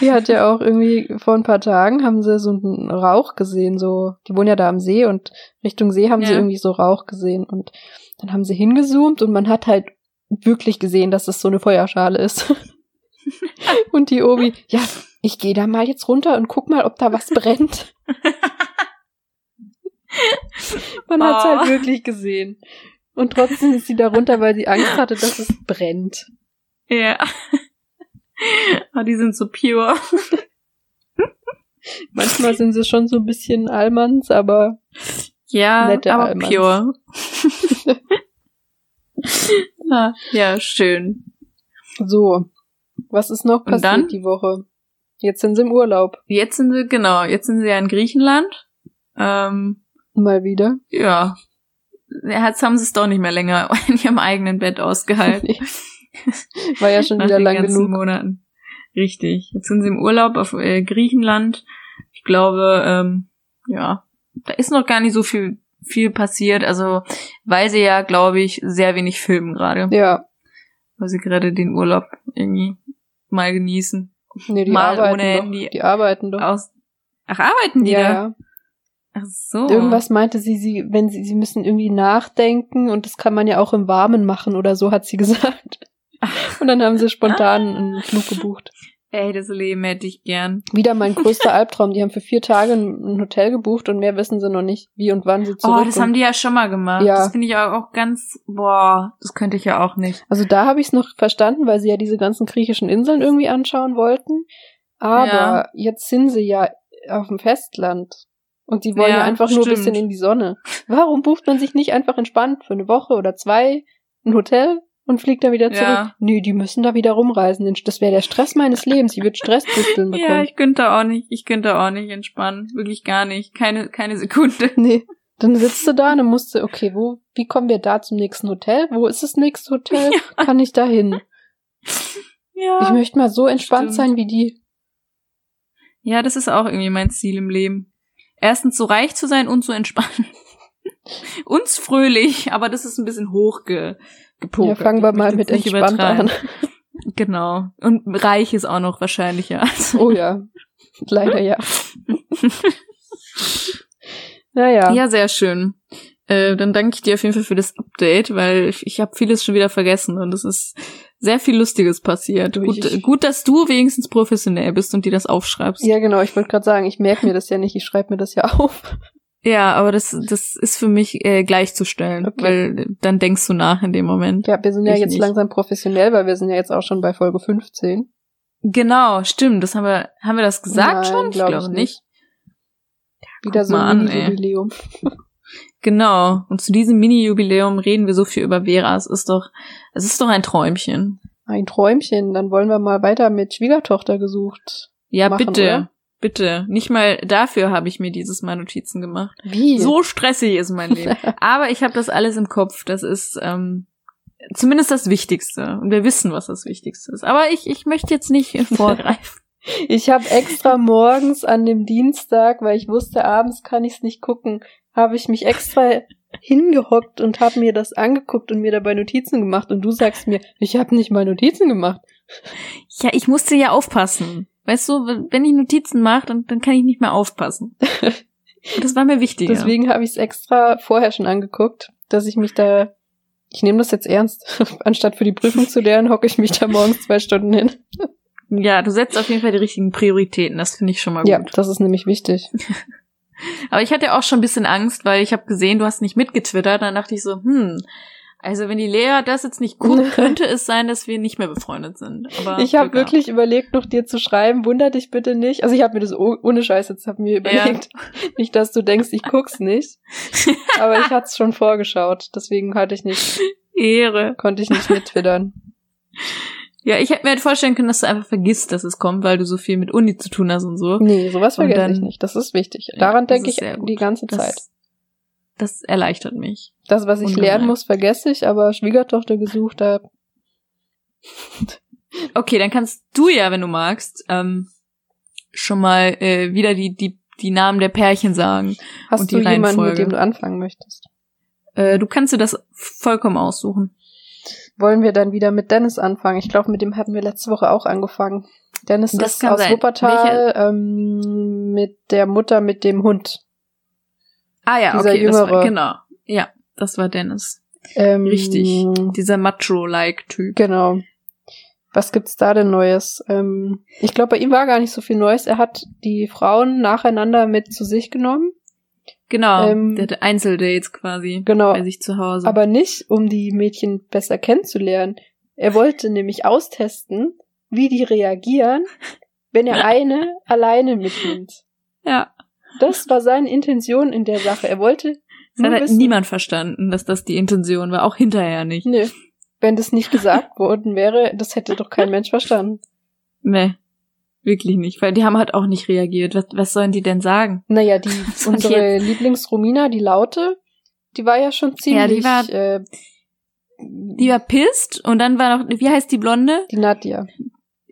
Die hat ja auch irgendwie vor ein paar Tagen haben sie so einen Rauch gesehen, so, die wohnen ja da am See und Richtung See haben sie Ja. irgendwie so Rauch gesehen und dann haben sie hingezoomt und man hat halt wirklich gesehen, dass es so eine Feuerschale ist. und die Obi, ja, ich gehe da mal jetzt runter und guck mal, ob da was brennt. man hat's Oh. halt wirklich gesehen. Und trotzdem ist sie da runter, weil sie Angst hatte, dass es brennt. Ja. Aber die sind so pure. Manchmal sind sie schon so ein bisschen Allmanns, aber Ja, Nette aber Almans. pure. ah, ja, schön. So, was ist noch passiert dann? die Woche? Jetzt sind sie im Urlaub. Jetzt sind sie, genau, jetzt sind sie ja in Griechenland. Ähm, Mal wieder. ja. Jetzt haben sie es doch nicht mehr länger in ihrem eigenen Bett ausgehalten. War ja schon wieder lang genug. Monaten. Richtig. Jetzt sind sie im Urlaub auf äh, Griechenland. Ich glaube, ähm, ja, da ist noch gar nicht so viel viel passiert. Also, weil sie ja, glaube ich, sehr wenig filmen gerade. Ja, Weil sie gerade den Urlaub irgendwie mal genießen. nee, die Mal arbeiten ohne doch. Handy. Die arbeiten doch. Aus Ach, arbeiten die ja, da? ja. Ach so. Irgendwas meinte sie, sie, wenn sie, sie müssen irgendwie nachdenken und das kann man ja auch im Warmen machen oder so, hat sie gesagt. Und dann haben sie spontan einen Flug gebucht. Ey, das Leben hätte ich gern. Wieder mein größter Albtraum. Die haben für vier Tage ein Hotel gebucht und mehr wissen sie noch nicht, wie und wann sie Oh, zurückkommen. das haben die ja schon mal gemacht. Ja. Das finde ich auch, auch ganz, boah, das könnte ich ja auch nicht. Also da habe ich es noch verstanden, weil sie ja diese ganzen griechischen Inseln irgendwie anschauen wollten. Aber Ja. jetzt sind sie ja auf dem Festland. Und sie wollen ja, Ja, einfach nur ein stimmt. bisschen in die Sonne. Warum bucht man sich nicht einfach entspannt für eine Woche oder zwei ein Hotel und fliegt dann wieder zurück? Ja. Nee, die müssen da wieder rumreisen. Das wäre der Stress meines Lebens. Sie wird Stresspusteln bekommen. Ja, ich könnte auch nicht, ich könnte auch nicht entspannen. Wirklich gar nicht. Keine, keine Sekunde. Nee. Dann sitzt du da und dann musst du, okay, wo, wie kommen wir da zum nächsten Hotel? Wo ist das nächste Hotel? Kann ich da hin? Ja. Ich möchte mal so entspannt stimmt. sein wie die. ja, das ist auch irgendwie mein Ziel im Leben. Erstens so reich zu sein und so entspannen. Uns fröhlich, aber das ist ein bisschen hochge gepokert. Ja, fangen wir mal mit entspannt an. Genau. Und reich ist auch noch wahrscheinlicher. Oh ja. Leider ja. Naja. Ja, sehr schön. Äh, dann danke ich dir auf jeden Fall für das Update, weil ich, ich habe vieles schon wieder vergessen und es ist sehr viel Lustiges passiert. Gut, ich- gut, dass du wenigstens professionell bist und dir das aufschreibst. Ja, genau. Ich wollte gerade sagen, ich merke mir das ja nicht. Ich schreibe mir das ja auf. Ja, aber das, das ist für mich äh, gleichzustellen, Okay. weil dann denkst du nach in dem Moment. Ja, wir sind ja Ich jetzt nicht. langsam professionell, weil wir sind ja jetzt auch schon bei Folge 15. Genau, stimmt. Das haben wir, haben wir das gesagt Nein, schon? Ich glaub glaube ich nicht. Wieder Guck so mal ein an, ey. Genau. Und zu diesem Mini-Jubiläum reden wir so viel über Vera. Es ist doch, es ist doch ein Träumchen. Ein Träumchen. Dann wollen wir mal weiter mit Schwiegertochter gesucht. Ja, Machen, bitte. oder? Bitte. Nicht mal dafür habe ich mir dieses Mal Notizen gemacht. Wie? So stressig ist mein Leben. Aber ich habe das alles im Kopf. Das ist ähm, zumindest das Wichtigste. Und wir wissen, was das Wichtigste ist. Aber ich, ich möchte jetzt nicht vorgreifen. Ich habe extra morgens an dem Dienstag, weil ich wusste, abends kann ich es nicht gucken, habe ich mich extra hingehockt und habe mir das angeguckt und mir dabei Notizen gemacht. Und du sagst mir, ich habe nicht mal Notizen gemacht. Ja, ich musste ja aufpassen. Weißt du, wenn ich Notizen mache, dann, dann kann ich nicht mehr aufpassen. Und das war mir wichtig. Deswegen habe ich es extra vorher schon angeguckt, dass ich mich da. Ich nehme das jetzt ernst. Anstatt für die Prüfung zu lernen, hocke ich mich da morgens zwei Stunden hin. Ja, du setzt auf jeden Fall die richtigen Prioritäten. Das finde ich schon mal gut. Ja, das ist nämlich wichtig. Aber ich hatte auch schon ein bisschen Angst, weil ich habe gesehen, du hast nicht mitgetwittert. Dann dachte ich so, hm, also wenn die Lea das jetzt nicht guckt, könnte es sein, dass wir nicht mehr befreundet sind. Aber ich habe wirklich überlegt, noch dir zu schreiben, wunder dich bitte nicht. Also ich habe mir das ohne Scheiß jetzt hab mir überlegt, ja. nicht, dass du denkst, ich guck's nicht. Aber ich hatte es schon vorgeschaut, deswegen hatte ich nicht Ehre. Konnte ich nicht mittwittern. Ja, ich hätte mir halt vorstellen können, dass du einfach vergisst, dass es kommt, weil du so viel mit Uni zu tun hast und so. Nee, sowas vergesse dann, ich nicht. Das ist wichtig. Daran denke ich die ganze das, Zeit. Das erleichtert mich. Das, was ich Ungemein. lernen muss, vergesse ich, aber Schwiegertochter gesucht habe. okay, dann kannst du ja, wenn du magst, ähm, schon mal äh, wieder die, die, die Namen der Pärchen sagen. Hast und du die jemanden, mit dem du anfangen möchtest? Äh, du kannst dir das vollkommen aussuchen wollen wir dann wieder mit Dennis anfangen. Ich glaube, mit dem hatten wir letzte Woche auch angefangen. Dennis das ist aus sein. Wuppertal ähm, mit der Mutter mit dem Hund. Ah ja, Dieser okay, jüngere. War, genau. Ja, das war Dennis. Ähm, Richtig. Dieser Macho-like-Typ. Genau. Was gibt's da denn Neues? Ähm, ich glaube, bei ihm war gar nicht so viel Neues. Er hat die Frauen nacheinander mit zu sich genommen. Genau, ähm, der hatte Einzeldates quasi genau, bei sich zu Hause. Aber nicht, um die Mädchen besser kennenzulernen. Er wollte nämlich austesten, wie die reagieren, wenn er eine alleine mitnimmt. Ja. Das war seine Intention in der Sache. Er wollte. Das hat halt niemand verstanden, dass das die Intention war, auch hinterher nicht. Nee. Wenn das nicht gesagt worden wäre, das hätte doch kein Mensch verstanden. Nee. Wirklich nicht, weil die haben halt auch nicht reagiert. Was, was sollen die denn sagen? Naja, die, unsere Lieblingsromina, die Laute, die war ja schon ziemlich. Ja, die war, äh, die war pisst und dann war noch, wie heißt die Blonde? Die Nadja.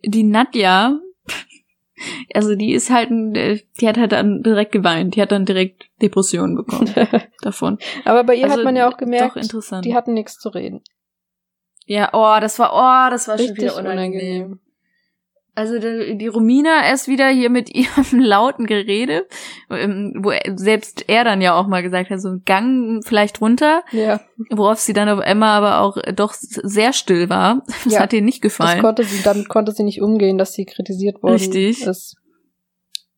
Die Nadja, also die ist halt, die hat halt dann direkt geweint, die hat dann direkt Depressionen bekommen davon. Aber bei ihr also, hat man ja auch gemerkt, die hatten nichts zu reden. Ja, oh, das war, oh, das war Richtig schon wieder unangenehm. unangenehm. Also die, die Romina erst wieder hier mit ihrem lauten Gerede, ähm, wo selbst er dann ja auch mal gesagt hat, so ein Gang vielleicht runter, ja. worauf sie dann auf Emma aber auch doch sehr still war. Das ja. hat ihr nicht gefallen. Das konnte sie, damit konnte sie nicht umgehen, dass sie kritisiert worden Richtig. ist.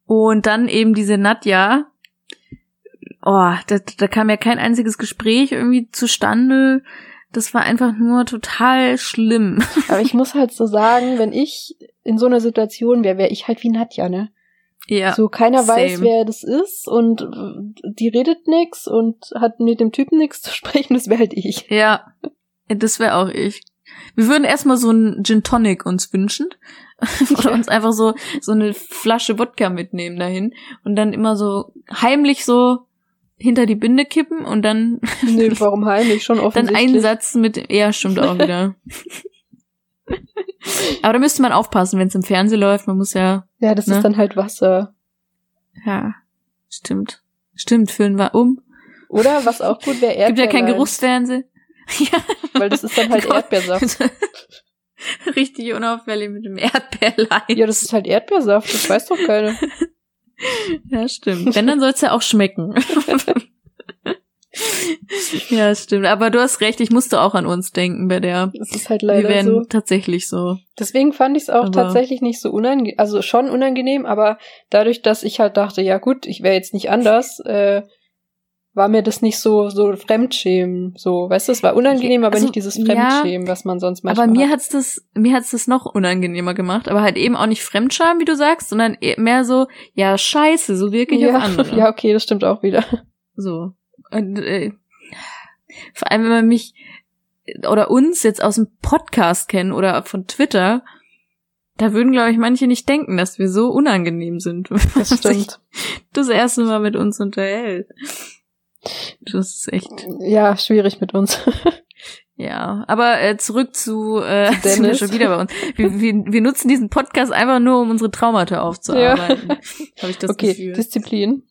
Und dann eben diese Nadja. Oh, da, da kam ja kein einziges Gespräch irgendwie zustande. Das war einfach nur total schlimm. Aber ich muss halt so sagen, wenn ich in so einer Situation wäre, wäre ich halt wie Nadja, ne? Ja. So keiner same. weiß, wer das ist und die redet nix und hat mit dem Typen nix zu sprechen, das wäre halt ich. Ja. Das wäre auch ich. Wir würden erstmal so ein Gin Tonic uns wünschen. Oder uns einfach so, so eine Flasche Wodka mitnehmen dahin und dann immer so heimlich so hinter die Binde kippen und dann. Nee, warum heimlich? Schon offensichtlich. Dann einen Satz mit, ja, stimmt auch wieder. Aber da müsste man aufpassen, wenn es im Fernsehen läuft. Man muss ja. Ja, das ne? ist dann halt Wasser. Ja, stimmt. Stimmt, füllen wir um. Oder was auch gut wäre Erdbeer. Gibt ja kein Geruchsfernsehen. ja. Weil das ist dann halt Erdbeersaft. Richtig unauffällig mit dem Erdbeerlein. Ja, das ist halt Erdbeersaft, das weiß doch keiner. ja, stimmt. Wenn, dann soll es ja auch schmecken. Ja, stimmt. Aber du hast recht, ich musste auch an uns denken bei der. Das ist halt leider Wir so. tatsächlich so. Deswegen fand ich es auch aber tatsächlich nicht so unangenehm, also schon unangenehm, aber dadurch, dass ich halt dachte, ja gut, ich wäre jetzt nicht anders, äh, war mir das nicht so so Fremdschämen, so, weißt du, es war unangenehm, aber also, nicht dieses Fremdschämen, ja, was man sonst manchmal Aber mir hat. hat's das mir hat's das noch unangenehmer gemacht, aber halt eben auch nicht Fremdscham, wie du sagst, sondern e-, mehr so, ja, scheiße, so wirklich ja, auf andere. Ja, okay, das stimmt auch wieder. So. Und, äh, vor allem, wenn man mich oder uns jetzt aus dem Podcast kennen oder von Twitter, da würden, glaube ich, manche nicht denken, dass wir so unangenehm sind. Das stimmt. das erste Mal mit uns unterhält. Das ist echt. Ja, schwierig mit uns. Ja, aber äh, zurück zu, äh, Zu sind wir Dennis. schon wieder bei uns. Wir, wir, wir nutzen diesen Podcast einfach nur, um unsere Traumata aufzuarbeiten. Habe ich das okay, Gefühl. Disziplin.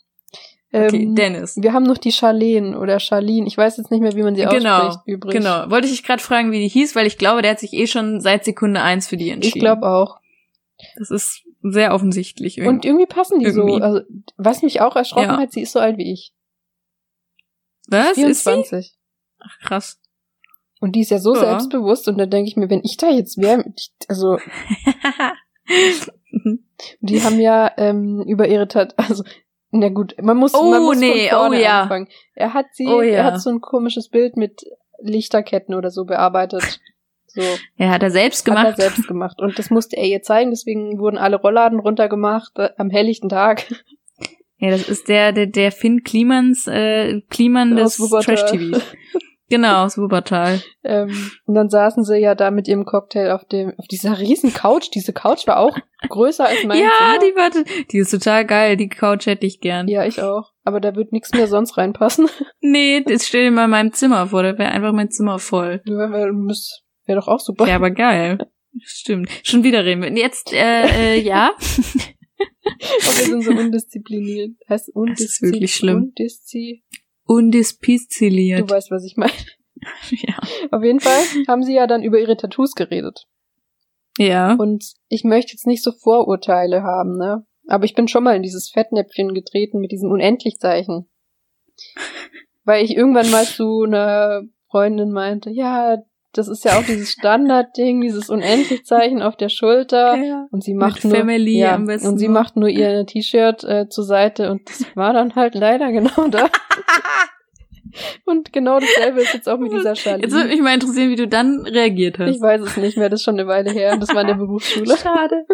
Okay, Ähm, Dennis. wir haben noch die Charlene oder Charlene. Ich weiß jetzt nicht mehr, wie man sie Genau, ausspricht. Übrig. Genau. Wollte ich dich gerade fragen, wie die hieß, weil ich glaube, der hat sich eh schon seit Sekunde eins für die entschieden. Ich glaube auch. Das ist sehr offensichtlich. Und irgendwie. irgendwie passen die Irgendwie. so. Also, was mich auch erschrocken Ja. hat, sie ist so alt wie ich. Was? Ist sie? 24. Ach, krass. Und die ist ja so Ja. selbstbewusst und da denke ich mir, wenn ich da jetzt wäre, also die haben ja ähm, über ihre Tat, also na gut, man muss, Oh, man muss nee, von vorne oh ja. anfangen. Er hat sie, Oh ja. er hat so ein komisches Bild mit Lichterketten oder so bearbeitet. So ja, hat er selbst hat er gemacht. selbst gemacht und das musste er ihr zeigen. Deswegen wurden alle Rollladen runtergemacht äh, am helllichten Tag. Ja, das ist der, der, der Finn Klimans, äh, Kliman des. Trash-TV. Genau, aus Wuppertal. Ähm, und dann saßen sie ja da mit ihrem Cocktail auf dem, auf dieser riesen Couch. Diese Couch war auch größer als mein ja, Zimmer. die warte, die ist total geil. Die Couch hätte ich gern. Ja, ich auch. Aber da wird nichts mehr sonst reinpassen. Nee, das stell dir mal in meinem Zimmer vor, da wäre einfach mein Zimmer voll. Wäre wär doch auch super. Ja, aber geil. Stimmt. Schon wieder reden wir. Jetzt, äh, äh, ja. Aber wir sind so undiszipliniert. Heißt Das undiszipliniert. ist wirklich schlimm. Undiszi Undispiziliert. du weißt, was ich meine. Ja. Auf jeden Fall haben sie ja dann über ihre Tattoos geredet. Ja. Und ich möchte jetzt nicht so Vorurteile haben, ne? Aber ich bin schon mal in dieses Fettnäpfchen getreten mit diesem Unendlichzeichen. Weil ich irgendwann mal zu einer Freundin meinte, ja, das ist ja auch dieses Standardding, dieses Unendlichzeichen auf der Schulter. ja. Und sie macht nur, Family ja, am besten und sie macht nur ihr T-Shirt äh, zur Seite und das war dann halt leider genau da. und genau dasselbe ist jetzt auch mit dieser Charlie. Jetzt würde mich mal interessieren, wie du dann reagiert hast. Ich weiß es nicht mehr, das ist schon eine Weile her. Das war in der Berufsschule. Schade.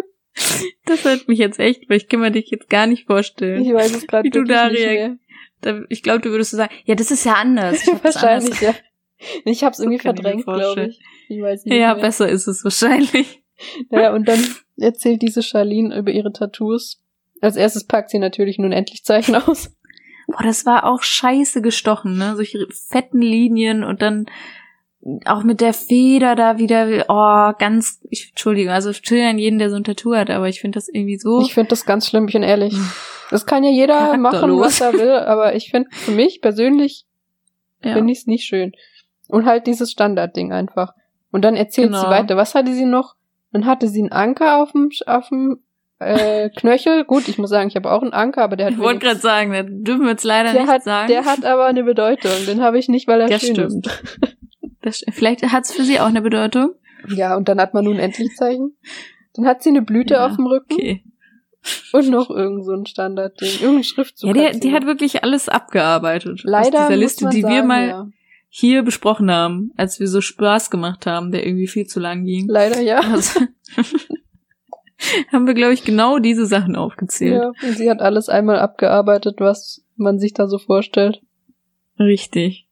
Das hört mich jetzt echt, weil ich kann mir dich jetzt gar nicht vorstellen. Ich weiß es gerade Wie du da nicht reagierst. Ich glaube, du würdest so sagen, ja, das ist ja anders. Wahrscheinlich, anders. ja. Ich habe es irgendwie verdrängt, glaube ich. Ich weiß nicht Ja, mehr. besser ist es wahrscheinlich. Ja, und dann erzählt diese Charlene über ihre Tattoos. Als erstes packt sie natürlich nun endlich Zeichen aus. Boah, das war auch scheiße gestochen, ne? Solche fetten Linien und dann auch mit der Feder da wieder, oh, ganz, ich, Entschuldigung, also Entschuldigung an jeden, der so ein Tattoo hat, aber ich finde das irgendwie so. Ich finde das ganz schlimm, ich bin ehrlich. Das kann ja jeder machen, was er will, aber ich finde, für mich persönlich ja. finde ich es nicht schön. Und halt dieses Standardding einfach. Und dann erzählt Genau. sie weiter. Was hatte sie noch? Dann hatte sie einen Anker auf dem, auf dem äh, Knöchel. Gut, ich muss sagen, ich habe auch einen Anker, aber der hat ich wollte gerade sagen, das dürfen wir jetzt leider der nicht hat, sagen. der hat aber eine Bedeutung. Den habe ich nicht, weil er Das schön stimmt. ist. das, vielleicht hat es für sie auch eine Bedeutung. Ja, und dann hat man nun endlich Zeichen. Dann hat sie eine Blüte Ja, auf dem Rücken Okay. und noch irgend so ein Standardding. Irgendein Schriftzug. Ja, hat die, hat wirklich alles abgearbeitet. Leider aus dieser Liste, die wir sagen, mal ja. Hier besprochen haben, als wir so Spaß gemacht haben, der irgendwie viel zu lang ging. Leider ja. Also, haben wir, glaube ich, genau diese Sachen aufgezählt. ja. Und sie hat alles einmal abgearbeitet, was man sich da so vorstellt. Richtig.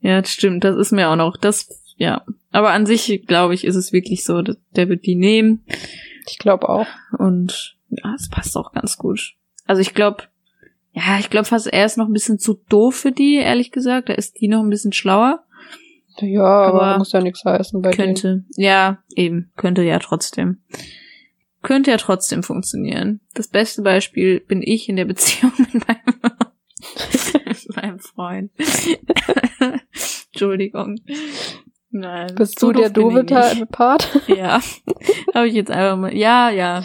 Ja, das stimmt. Das ist mir auch noch. Das, ja. Aber an sich, glaube ich, ist es wirklich so, der wird die nehmen. Ich glaube auch. Und ja, es passt auch ganz gut. Also ich glaube, ja, ich glaube fast, er ist noch ein bisschen zu doof für die, ehrlich gesagt. Da ist die noch ein bisschen schlauer. Ja, aber, Aber muss ja nichts heißen bei denen. Könnte. Ja, eben. Könnte ja trotzdem. Könnte ja trotzdem funktionieren. Das beste Beispiel bin ich in der Beziehung mit meinem, mit meinem Freund. Entschuldigung. Nein. Bist so du der doofe Part? Ja. Habe ich jetzt einfach mal. Ja, ja.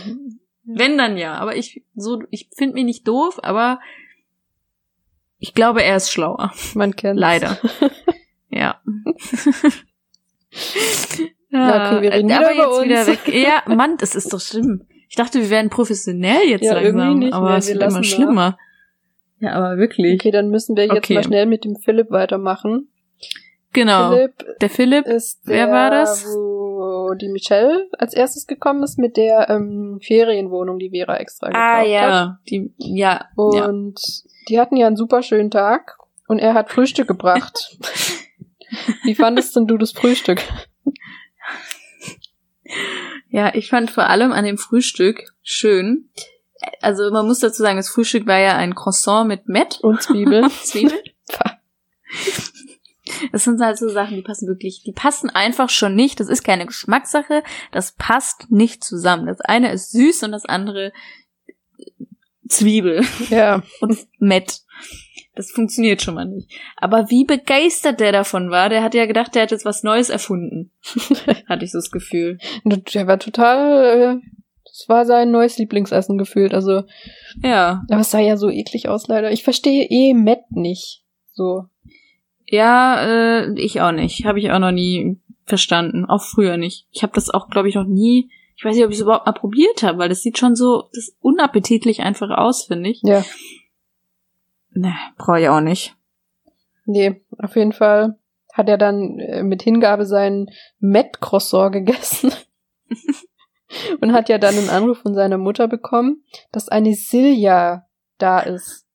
Wenn dann ja. Aber ich so, ich finde mich nicht doof, aber ich glaube, er ist schlauer. Man kennt Leider. Ja. Ja, okay, wir reden aber wieder über jetzt wieder uns. weg. Ja, Mann, das ist doch schlimm. Ich dachte, wir wären professionell jetzt Ja, langsam, irgendwie nicht aber mehr. es Wir wird immer schlimmer. Ja, aber wirklich. Okay, dann müssen wir jetzt Okay. mal schnell mit dem Philipp weitermachen. Genau. Philipp Der Philipp, ist Wer der, war das? wo die Michelle als erstes gekommen ist mit der ähm, Ferienwohnung, die Vera extra gekauft ah hat. ja, die, ja, ja. Die hatten ja einen super schönen Tag und er hat Frühstück gebracht. Wie fandest denn du das Frühstück? Ja, ich fand vor allem an dem Frühstück schön. Also man muss dazu sagen, das Frühstück war ja ein Croissant mit Met Und Zwiebeln? Zwiebeln. Das sind halt so Sachen, die passen wirklich, die passen einfach schon nicht. Das ist keine Geschmackssache. Das passt nicht zusammen. Das eine ist süß und das andere Zwiebel Ja. und Mett. Das funktioniert schon mal nicht. Aber wie begeistert der davon war, der hat ja gedacht, der hat jetzt was Neues erfunden. Hatte ich so das Gefühl. Der war total, äh, das war sein neues Lieblingsessen gefühlt. Also, Ja. aber es sah ja so eklig aus, leider. Ich verstehe eh Matt nicht. So. Ja, äh, ich auch nicht. Habe ich auch noch nie verstanden. Auch früher nicht. Ich habe das auch, glaube ich, noch nie. Ich weiß nicht, ob ich es überhaupt mal probiert habe, weil das sieht schon so das unappetitlich einfach aus, finde ich. Ja. Ne, brauche ich auch nicht. Nee, auf jeden Fall hat er dann äh, mit Hingabe seinen Met-Croissant gegessen. und hat ja dann einen Anruf von seiner Mutter bekommen, dass eine Silja da ist.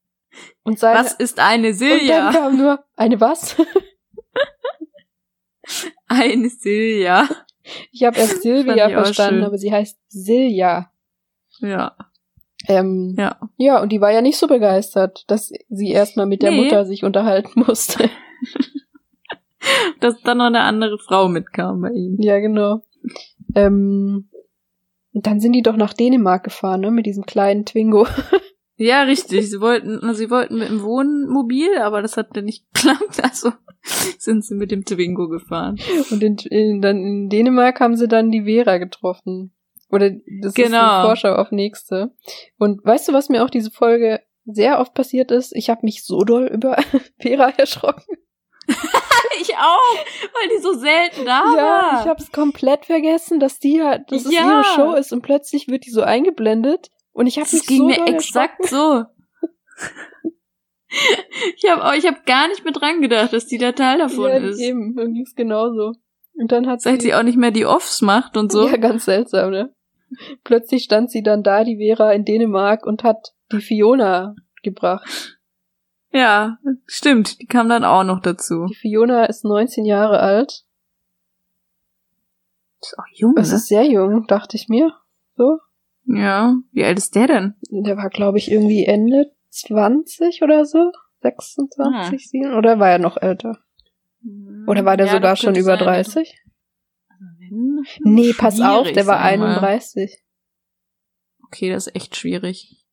Und seine, Was ist eine und dann Silja? kam nur, eine was? Eine Silja. Ich habe erst Silvia verstanden, aber sie heißt Silja. Ja, Ähm, ja. ja, und die war ja nicht so begeistert, dass sie erstmal mit der Nee. Mutter sich unterhalten musste. Dass dann noch eine andere Frau mitkam bei ihm. ja, genau. Ähm, und dann sind die doch nach Dänemark gefahren, ne, mit diesem kleinen Twingo. Ja, richtig. Sie wollten, sie wollten mit dem Wohnmobil, aber das hat dann nicht geklappt. Also sind sie mit dem Twingo gefahren. Und in, in, dann in Dänemark haben sie dann die Vera getroffen. Oder das ist Genau. eine Vorschau auf nächste. Und weißt du, was mir auch diese Folge sehr oft passiert ist? Ich habe mich so doll über Vera erschrocken. Ich auch, weil die so selten da Ja, war. ich habe es komplett vergessen, dass die halt, dass es Ja. ihre Show ist und plötzlich wird die so eingeblendet und ich habe das mich ging so mir exakt so. Ich habe ich habe gar nicht mehr dran gedacht, dass die da Teil davon ja, ist. Eben, mir ging's genauso. Und dann hat Seit sie auch nicht mehr die Offs macht und so. Ja, ganz seltsam, ne? Plötzlich stand sie dann da, die Vera in Dänemark und hat die Fiona gebracht. Ja, stimmt. Die kam dann auch noch dazu. Die Fiona ist 19 Jahre alt. Ist auch jung, Das ne? ist sehr jung, dachte ich mir. So. Ja. Wie alt ist der denn? Der war, glaube ich, irgendwie Ende 20 oder so. 26, 7, oder war er noch älter? Oder war der Ja, sogar schon über sein. 30? Wenn- Nee, pass auf, der war sag ich mal. 31. Okay, das ist echt schwierig.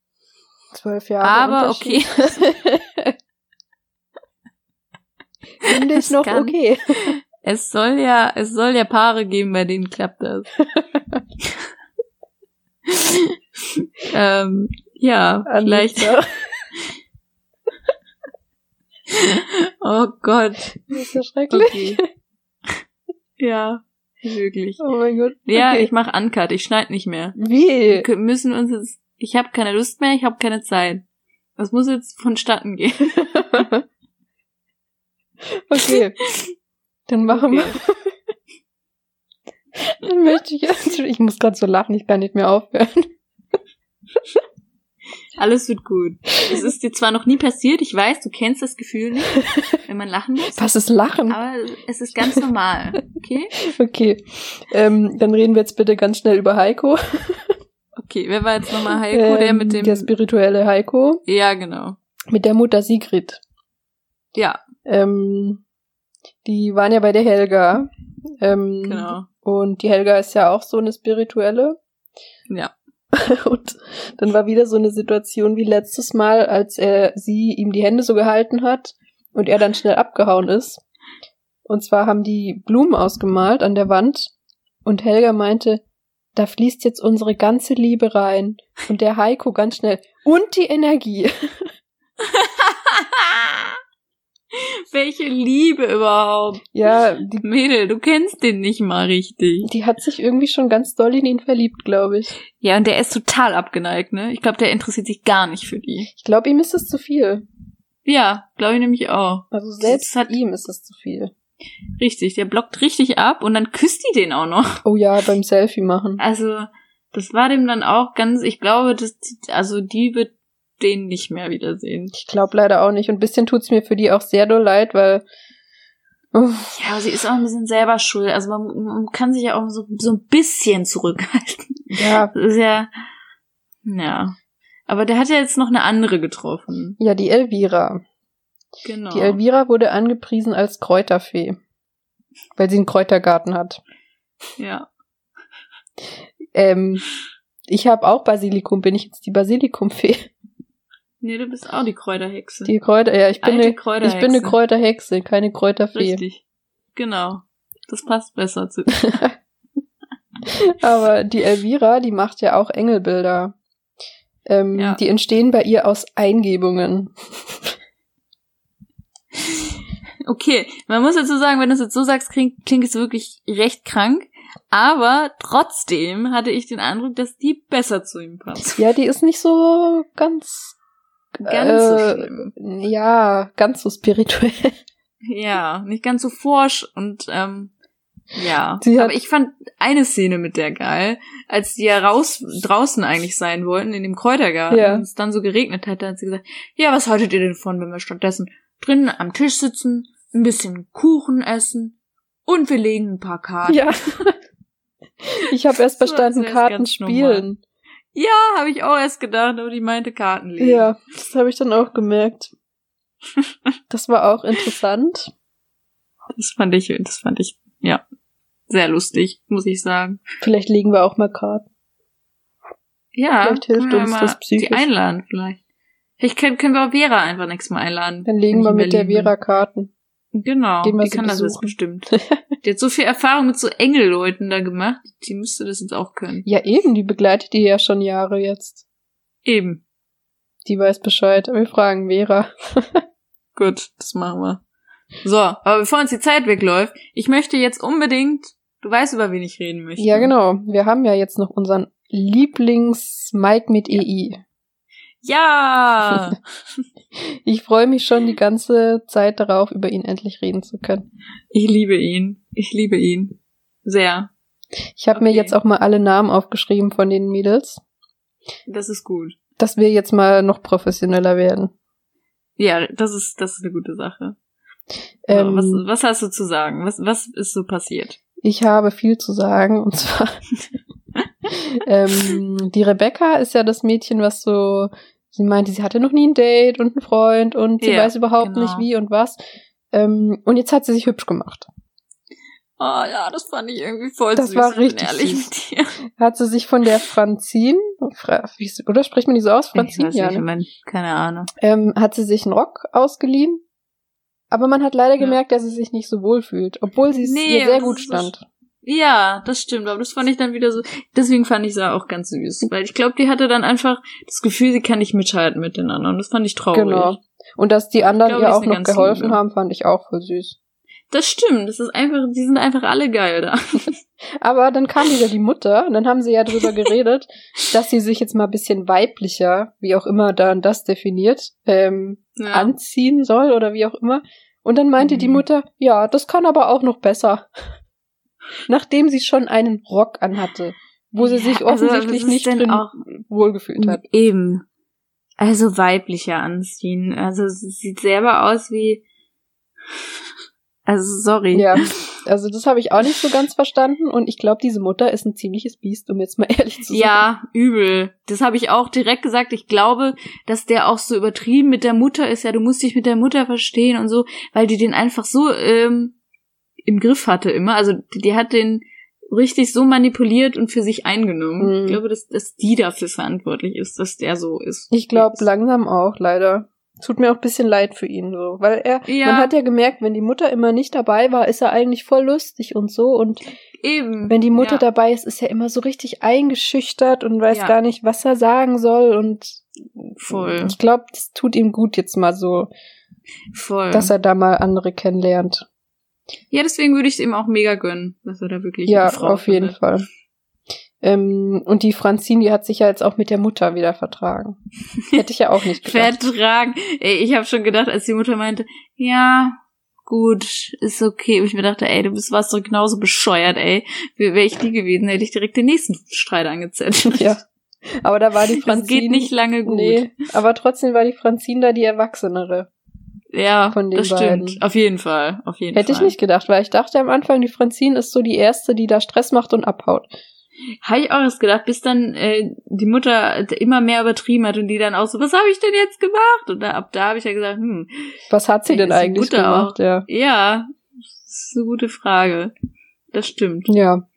Zwölf Jahre. Aber Unterschied. Finde ich noch kann- okay. Es soll ja, es soll ja Paare geben, bei denen klappt das. ähm, ja, vielleicht. Oh Gott. Das ist ja schrecklich. Okay. ja, wirklich. Oh mein Gott. Ja, okay. ich mach Uncut, ich schneid nicht mehr. Wie? Wir müssen uns jetzt, ich habe keine Lust mehr, ich habe keine Zeit. Das muss jetzt vonstatten gehen. okay. Dann machen wir. Dann möchte ich. Ich muss gerade so lachen, ich kann nicht mehr aufhören. Alles wird gut. Es ist dir zwar noch nie passiert, ich weiß, du kennst das Gefühl nicht, wenn man lachen muss. Was ist Lachen? Aber es ist ganz normal, okay? Okay. Ähm, dann reden wir jetzt bitte ganz schnell über Heiko. Okay, wer war jetzt nochmal Heiko, der Ähm, mit dem... Der spirituelle Heiko. ja, genau. Mit der Mutter Sigrid. Ja, Ähm, die waren ja bei der Helga. Ähm, genau. Und die Helga ist ja auch so eine spirituelle. Ja. Und dann war wieder so eine Situation wie letztes Mal, als er sie ihm die Hände so gehalten hat und er dann schnell abgehauen ist. Und zwar haben die Blumen ausgemalt an der Wand und Helga meinte, da fließt jetzt unsere ganze Liebe rein. Und der Heiko ganz schnell. Und die Energie. Welche Liebe überhaupt. Ja, die, Mädel, du kennst den nicht mal richtig. die hat sich irgendwie schon ganz doll in ihn verliebt, glaube ich. Ja, und der ist total abgeneigt, ne? Ich glaube, der interessiert sich gar nicht für die. Ich glaube, ihm ist es zu viel. Ja, glaube ich nämlich auch. Also selbst Das hat- ihm ist es zu viel. Richtig, der blockt richtig ab und dann küsst die den auch noch. Oh ja, beim Selfie machen. Also, das war dem dann auch ganz, ich glaube, das, also die wird den nicht mehr wiedersehen. Ich glaube leider auch nicht. Und ein bisschen tut's mir für die auch sehr doll leid, weil. Uff, Ja, aber sie ist auch ein bisschen selber schuld. Also man, man kann sich ja auch so, so ein bisschen zurückhalten. ja, Das ist ja, ja. Aber der hat ja jetzt noch eine andere getroffen. ja, die Elvira. Genau. Die Elvira wurde angepriesen als Kräuterfee, weil sie einen Kräutergarten hat. ja. Ähm, ich habe auch Basilikum. Bin ich jetzt die Basilikumfee? Nee, du bist auch die Kräuterhexe. Die Kräuter, ja, ich bin Alte eine, ich Kräuterhexe. bin eine Kräuterhexe, keine Kräuterfee. Richtig. Genau. Das passt besser zu. Aber die Elvira, die macht ja auch Engelbilder. Ähm, Ja. Die entstehen bei ihr aus Eingebungen. Okay, man muss dazu sagen, wenn du es jetzt so sagst, klingt, klingt es wirklich recht krank. Aber trotzdem hatte ich den Eindruck, dass die besser zu ihm passt. Ja, die ist nicht so ganz, Ganz so äh, schlimm. ja, ganz so spirituell. Ja, nicht ganz so forsch und ähm, ja. Aber ich fand eine Szene mit der geil, als die ja raus draußen eigentlich sein wollten in dem Kräutergarten Ja. und es dann so geregnet hat, da hat sie gesagt, ja, was haltet ihr denn von, wenn wir stattdessen drinnen am Tisch sitzen, ein bisschen Kuchen essen und wir legen ein paar Karten. Ja. Ich habe erst verstanden, Karten spielen. Ja, habe ich auch erst gedacht, aber die meinte Karten legen. Ja, das habe ich dann auch gemerkt. Das war auch interessant. Das fand ich, das fand ich, ja, sehr lustig, muss ich sagen. Vielleicht legen wir auch mal Karten. Ja, Vielleicht hilft uns das psychisch. Die einladen vielleicht. Vielleicht können, können wir auch Vera einfach nächstes Mal einladen. Dann legen wir mit der. Vera Karten. Genau, die sie kann das jetzt besuchen. bestimmt. Die hat so viel Erfahrung mit so Engelleuten da gemacht, die müsste das jetzt auch können. Ja, eben, die begleitet die ja schon Jahre jetzt. Eben. Die weiß Bescheid. Wir fragen Vera. Gut, das machen wir. So, aber bevor uns die Zeit wegläuft, ich möchte jetzt unbedingt, du weißt, über wen ich reden möchte. Ja, genau. Wir haben ja jetzt noch unseren Lieblings-Mike mit EI. Ja! Ich freue mich schon die ganze Zeit darauf, über ihn endlich reden zu können. Ich liebe ihn. Ich liebe ihn. Sehr. Ich habe mir Okay. jetzt auch mal alle Namen aufgeschrieben von den Mädels, Das ist gut. dass wir jetzt mal noch professioneller werden. Ja, das ist, das ist eine gute Sache. Ähm, was, was hast du zu sagen? Was, was ist so passiert? Ich habe viel zu sagen und zwar ähm, die Rebecca ist ja das Mädchen, was so sie meinte, sie hatte noch nie ein Date und einen Freund und sie Ja, weiß überhaupt genau. nicht wie und was. Ähm, und jetzt hat sie sich hübsch gemacht. Oh ja, das fand ich irgendwie voll Das süß. war ich bin richtig ehrlich süß. mit dir. Hat sie sich von der Franzin, Fra, oder spricht man die so aus? Franzin, ich weiß ja. nicht, ich Ne? keine Ahnung. Ähm, hat sie sich einen Rock ausgeliehen. Aber man hat leider Ja. gemerkt, dass sie sich nicht so wohl fühlt, obwohl sie es Nee, ihr sehr gut das stand. Ja, das stimmt, aber das fand ich dann wieder so, deswegen fand ich sie auch ganz süß, weil ich glaube, die hatte dann einfach das Gefühl, sie kann nicht mithalten mit den anderen. Das fand ich traurig. Genau. Und dass die anderen glaub, ihr die auch noch geholfen liebe. haben, fand ich auch voll süß. Das stimmt, das ist einfach, die sind einfach alle geil da. Aber dann kam wieder die Mutter und dann haben sie ja drüber geredet, dass sie sich jetzt mal ein bisschen weiblicher, wie auch immer dann das definiert, ähm, Ja. anziehen soll oder wie auch immer. Und dann meinte die Mhm. Mutter, ja, das kann aber auch noch besser. Nachdem sie schon einen Rock anhatte, wo sie sich also, offensichtlich ist nicht drin wohlgefühlt hat. Eben. Also weiblicher anziehen. Also sie sieht selber aus wie. Also sorry. Ja, also das habe ich auch nicht so ganz verstanden und ich glaube, diese Mutter ist ein ziemliches Biest, um jetzt mal ehrlich zu sein. Ja, übel. Das habe ich auch direkt gesagt. Ich glaube, dass der auch so übertrieben mit der Mutter ist. Ja, du musst dich mit der Mutter verstehen und so, weil die den einfach so ähm, im Griff hatte immer. Also die, die hat den richtig so manipuliert und für sich eingenommen. Mhm. Ich glaube, dass, dass die dafür verantwortlich ist, dass der so ist. Ich glaube langsam auch, leider. Tut mir auch ein bisschen leid für ihn, so. Weil er, Ja. man hat ja gemerkt, wenn die Mutter immer nicht dabei war, ist er eigentlich voll lustig und so. Und Eben. wenn die Mutter ja. dabei ist, ist er immer so richtig eingeschüchtert und weiß Ja. gar nicht, was er sagen soll. Und Voll. ich glaube, das tut ihm gut jetzt mal so, Voll. dass er da mal andere kennenlernt. Ja, deswegen würde ich es ihm auch mega gönnen, dass er da wirklich Ja, eine Frau auf jeden findet. Fall. Ähm, und die Franzin, die hat sich ja jetzt auch mit der Mutter wieder vertragen. Hätte ich ja auch nicht gedacht. Vertragen. Ey, ich habe schon gedacht, als die Mutter meinte, ja, gut, ist okay. Und ich mir dachte, ey, du bist warst doch genauso bescheuert, ey. Wäre ich die gewesen, hätte ich direkt den nächsten Streit angezettelt. Ja. Aber da war die Franzin. Das geht nicht lange gut. Nee, aber trotzdem war die Franzin da die Erwachsenere. Ja, Von den das stimmt. beiden. Auf jeden Fall. Auf jeden Hätte Fall. ich nicht gedacht, weil ich dachte am Anfang, die Franzin ist so die erste, die da Stress macht und abhaut. Habe ich auch erst gedacht, bis dann äh, die Mutter immer mehr übertrieben hat und die dann auch so, was habe ich denn jetzt gemacht? Und da, ab da habe ich ja gesagt, hm. Was hat sie denn eigentlich gemacht? Auch, ja. ja, ist eine gute Frage. Das stimmt. Ja.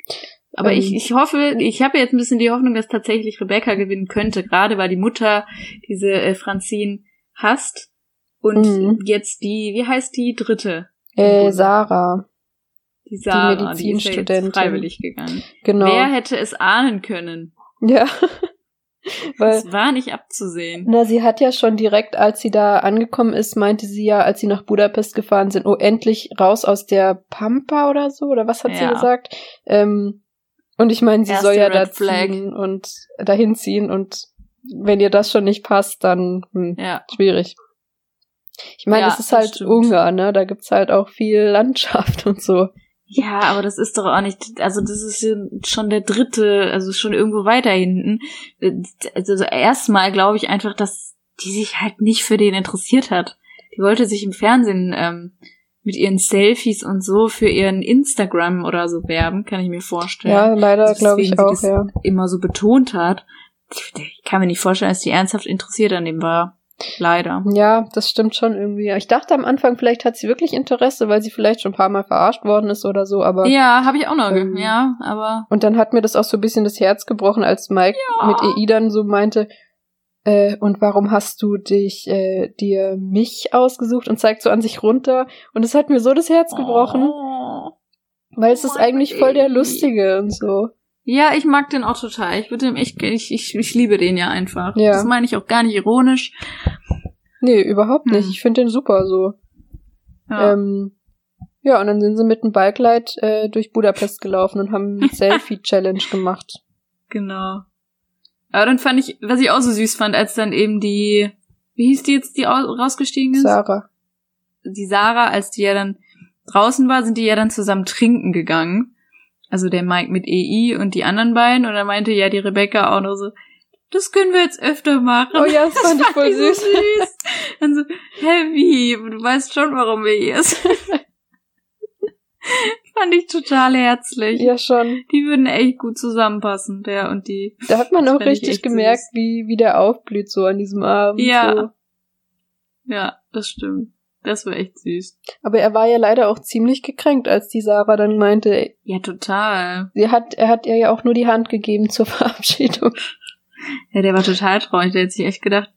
Aber ähm, ich, ich hoffe, ich habe jetzt ein bisschen die Hoffnung, dass tatsächlich Rebecca gewinnen könnte, gerade weil die Mutter diese äh, Franzine hasst. Und mhm. jetzt die, wie heißt die dritte? Äh, Sarah. Die Sarah, die Medizinstudentin. Die ist ja freiwillig gegangen. Genau. Wer hätte es ahnen können? Ja. Weil, das war nicht abzusehen. Na, sie hat ja schon direkt, als sie da angekommen ist, meinte sie ja, als sie nach Budapest gefahren sind, oh, endlich raus aus der Pampa oder so, oder was hat ja. sie gesagt? Ähm, und ich meine, sie Erste soll ja da ziehen und dahin ziehen und wenn ihr das schon nicht passt, dann hm, ja. schwierig. Ich meine, ja, es ist halt Ungarn, ne? Da gibt's halt auch viel Landschaft und so. Ja, aber das ist doch auch nicht, also das ist schon der dritte, also schon irgendwo weiter hinten. Also erstmal glaube ich einfach, dass die sich halt nicht für den interessiert hat. Die wollte sich im Fernsehen ähm, mit ihren Selfies und so für ihren Instagram oder so werben, kann ich mir vorstellen. Ja, leider also glaube ich auch, ja. Immer so betont hat. Ich kann mir nicht vorstellen, dass die ernsthaft interessiert an dem war. Leider. Ja, das stimmt schon irgendwie. Ich dachte am Anfang, vielleicht hat sie wirklich Interesse, weil sie vielleicht schon ein paar Mal verarscht worden ist oder so, aber. Ja, habe ich auch noch, ähm, ja, aber. Und dann hat mir das auch so ein bisschen das Herz gebrochen, als Mike ja. mit EI dann so meinte, äh, und warum hast du dich äh, dir mich ausgesucht und zeigt so an sich runter und es hat mir so das Herz gebrochen, oh. weil es ist eigentlich voll der lustige und so. Ja, ich mag den auch total. Ich würde ihm echt, ich, ich, ich liebe den ja einfach. Ja. Das meine ich auch gar nicht ironisch. Nee, überhaupt nicht. Hm. Ich finde den super so. Ja. Ähm, ja, und dann sind sie mit dem Bikelet äh, durch Budapest gelaufen und haben eine Selfie-Challenge gemacht. Genau. Aber dann fand ich, was ich auch so süß fand, als dann eben die, wie hieß die jetzt, die rausgestiegen ist? Sarah. Die Sarah, als die ja dann draußen war, sind die ja dann zusammen trinken gegangen also der Mike mit EI und die anderen beiden. Und dann meinte ja die Rebecca auch noch so, das können wir jetzt öfter machen. Oh ja, das, das fand ich voll süß. So süß. Dann so, wie? Du weißt schon, warum wir hier sind. fand ich total herzlich. Ja, schon. Die würden echt gut zusammenpassen, der und die. Da hat man auch richtig gemerkt, wie, wie der aufblüht so an diesem Abend. Ja. So. Ja, das stimmt. Das war echt süß. Aber er war ja leider auch ziemlich gekränkt, als die Sarah dann meinte. Ja, total. Sie hat, er hat ihr ja auch nur die Hand gegeben zur Verabschiedung. Ja, der war total traurig. Der hat sich echt gedacht,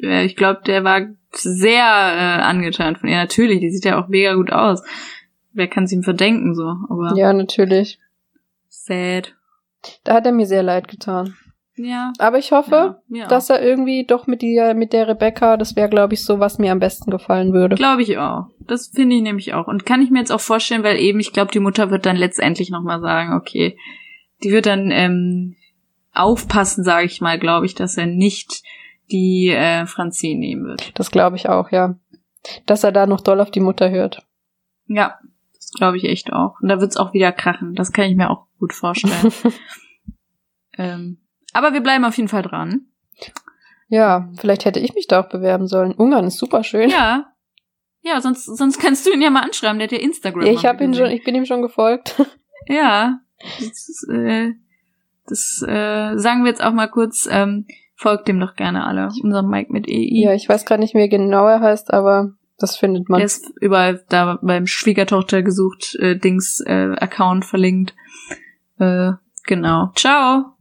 ich glaube, der war sehr äh, angetan von ihr. Natürlich, die sieht ja auch mega gut aus. Wer kann es ihm verdenken so? Aber ja, natürlich. Sad. Da hat er mir sehr leid getan. Ja. Aber ich hoffe, ja, dass er irgendwie doch mit der, mit der Rebecca, das wäre, glaube ich, so, was mir am besten gefallen würde. Glaube ich auch. Das finde ich nämlich auch. Und kann ich mir jetzt auch vorstellen, weil eben, ich glaube, die Mutter wird dann letztendlich nochmal sagen, okay, die wird dann ähm, aufpassen, sage ich mal, glaube ich, dass er nicht die äh, Franzine nehmen wird. Das glaube ich auch, ja. Dass er da noch doll auf die Mutter hört. Ja, das glaube ich echt auch. Und da wird's auch wieder krachen. Das kann ich mir auch gut vorstellen. ähm, aber wir bleiben auf jeden Fall dran. Ja, vielleicht hätte ich mich da auch bewerben sollen. Ungarn ist super schön. Ja. Ja, sonst, sonst kannst du ihn ja mal anschreiben, der hat ja Instagram. Ja, ich habe ihn schon, ich bin ihm schon gefolgt. Ja. Das, ist, äh, das äh, sagen wir jetzt auch mal kurz, ähm, folgt dem doch gerne alle. Unserem Mike mit EI. Ja, ich weiß gerade nicht, wie er genau er heißt, aber das findet man. Der ist überall da beim Schwiegertochter gesucht, äh, Dings äh, Account verlinkt. Äh, genau. Ciao.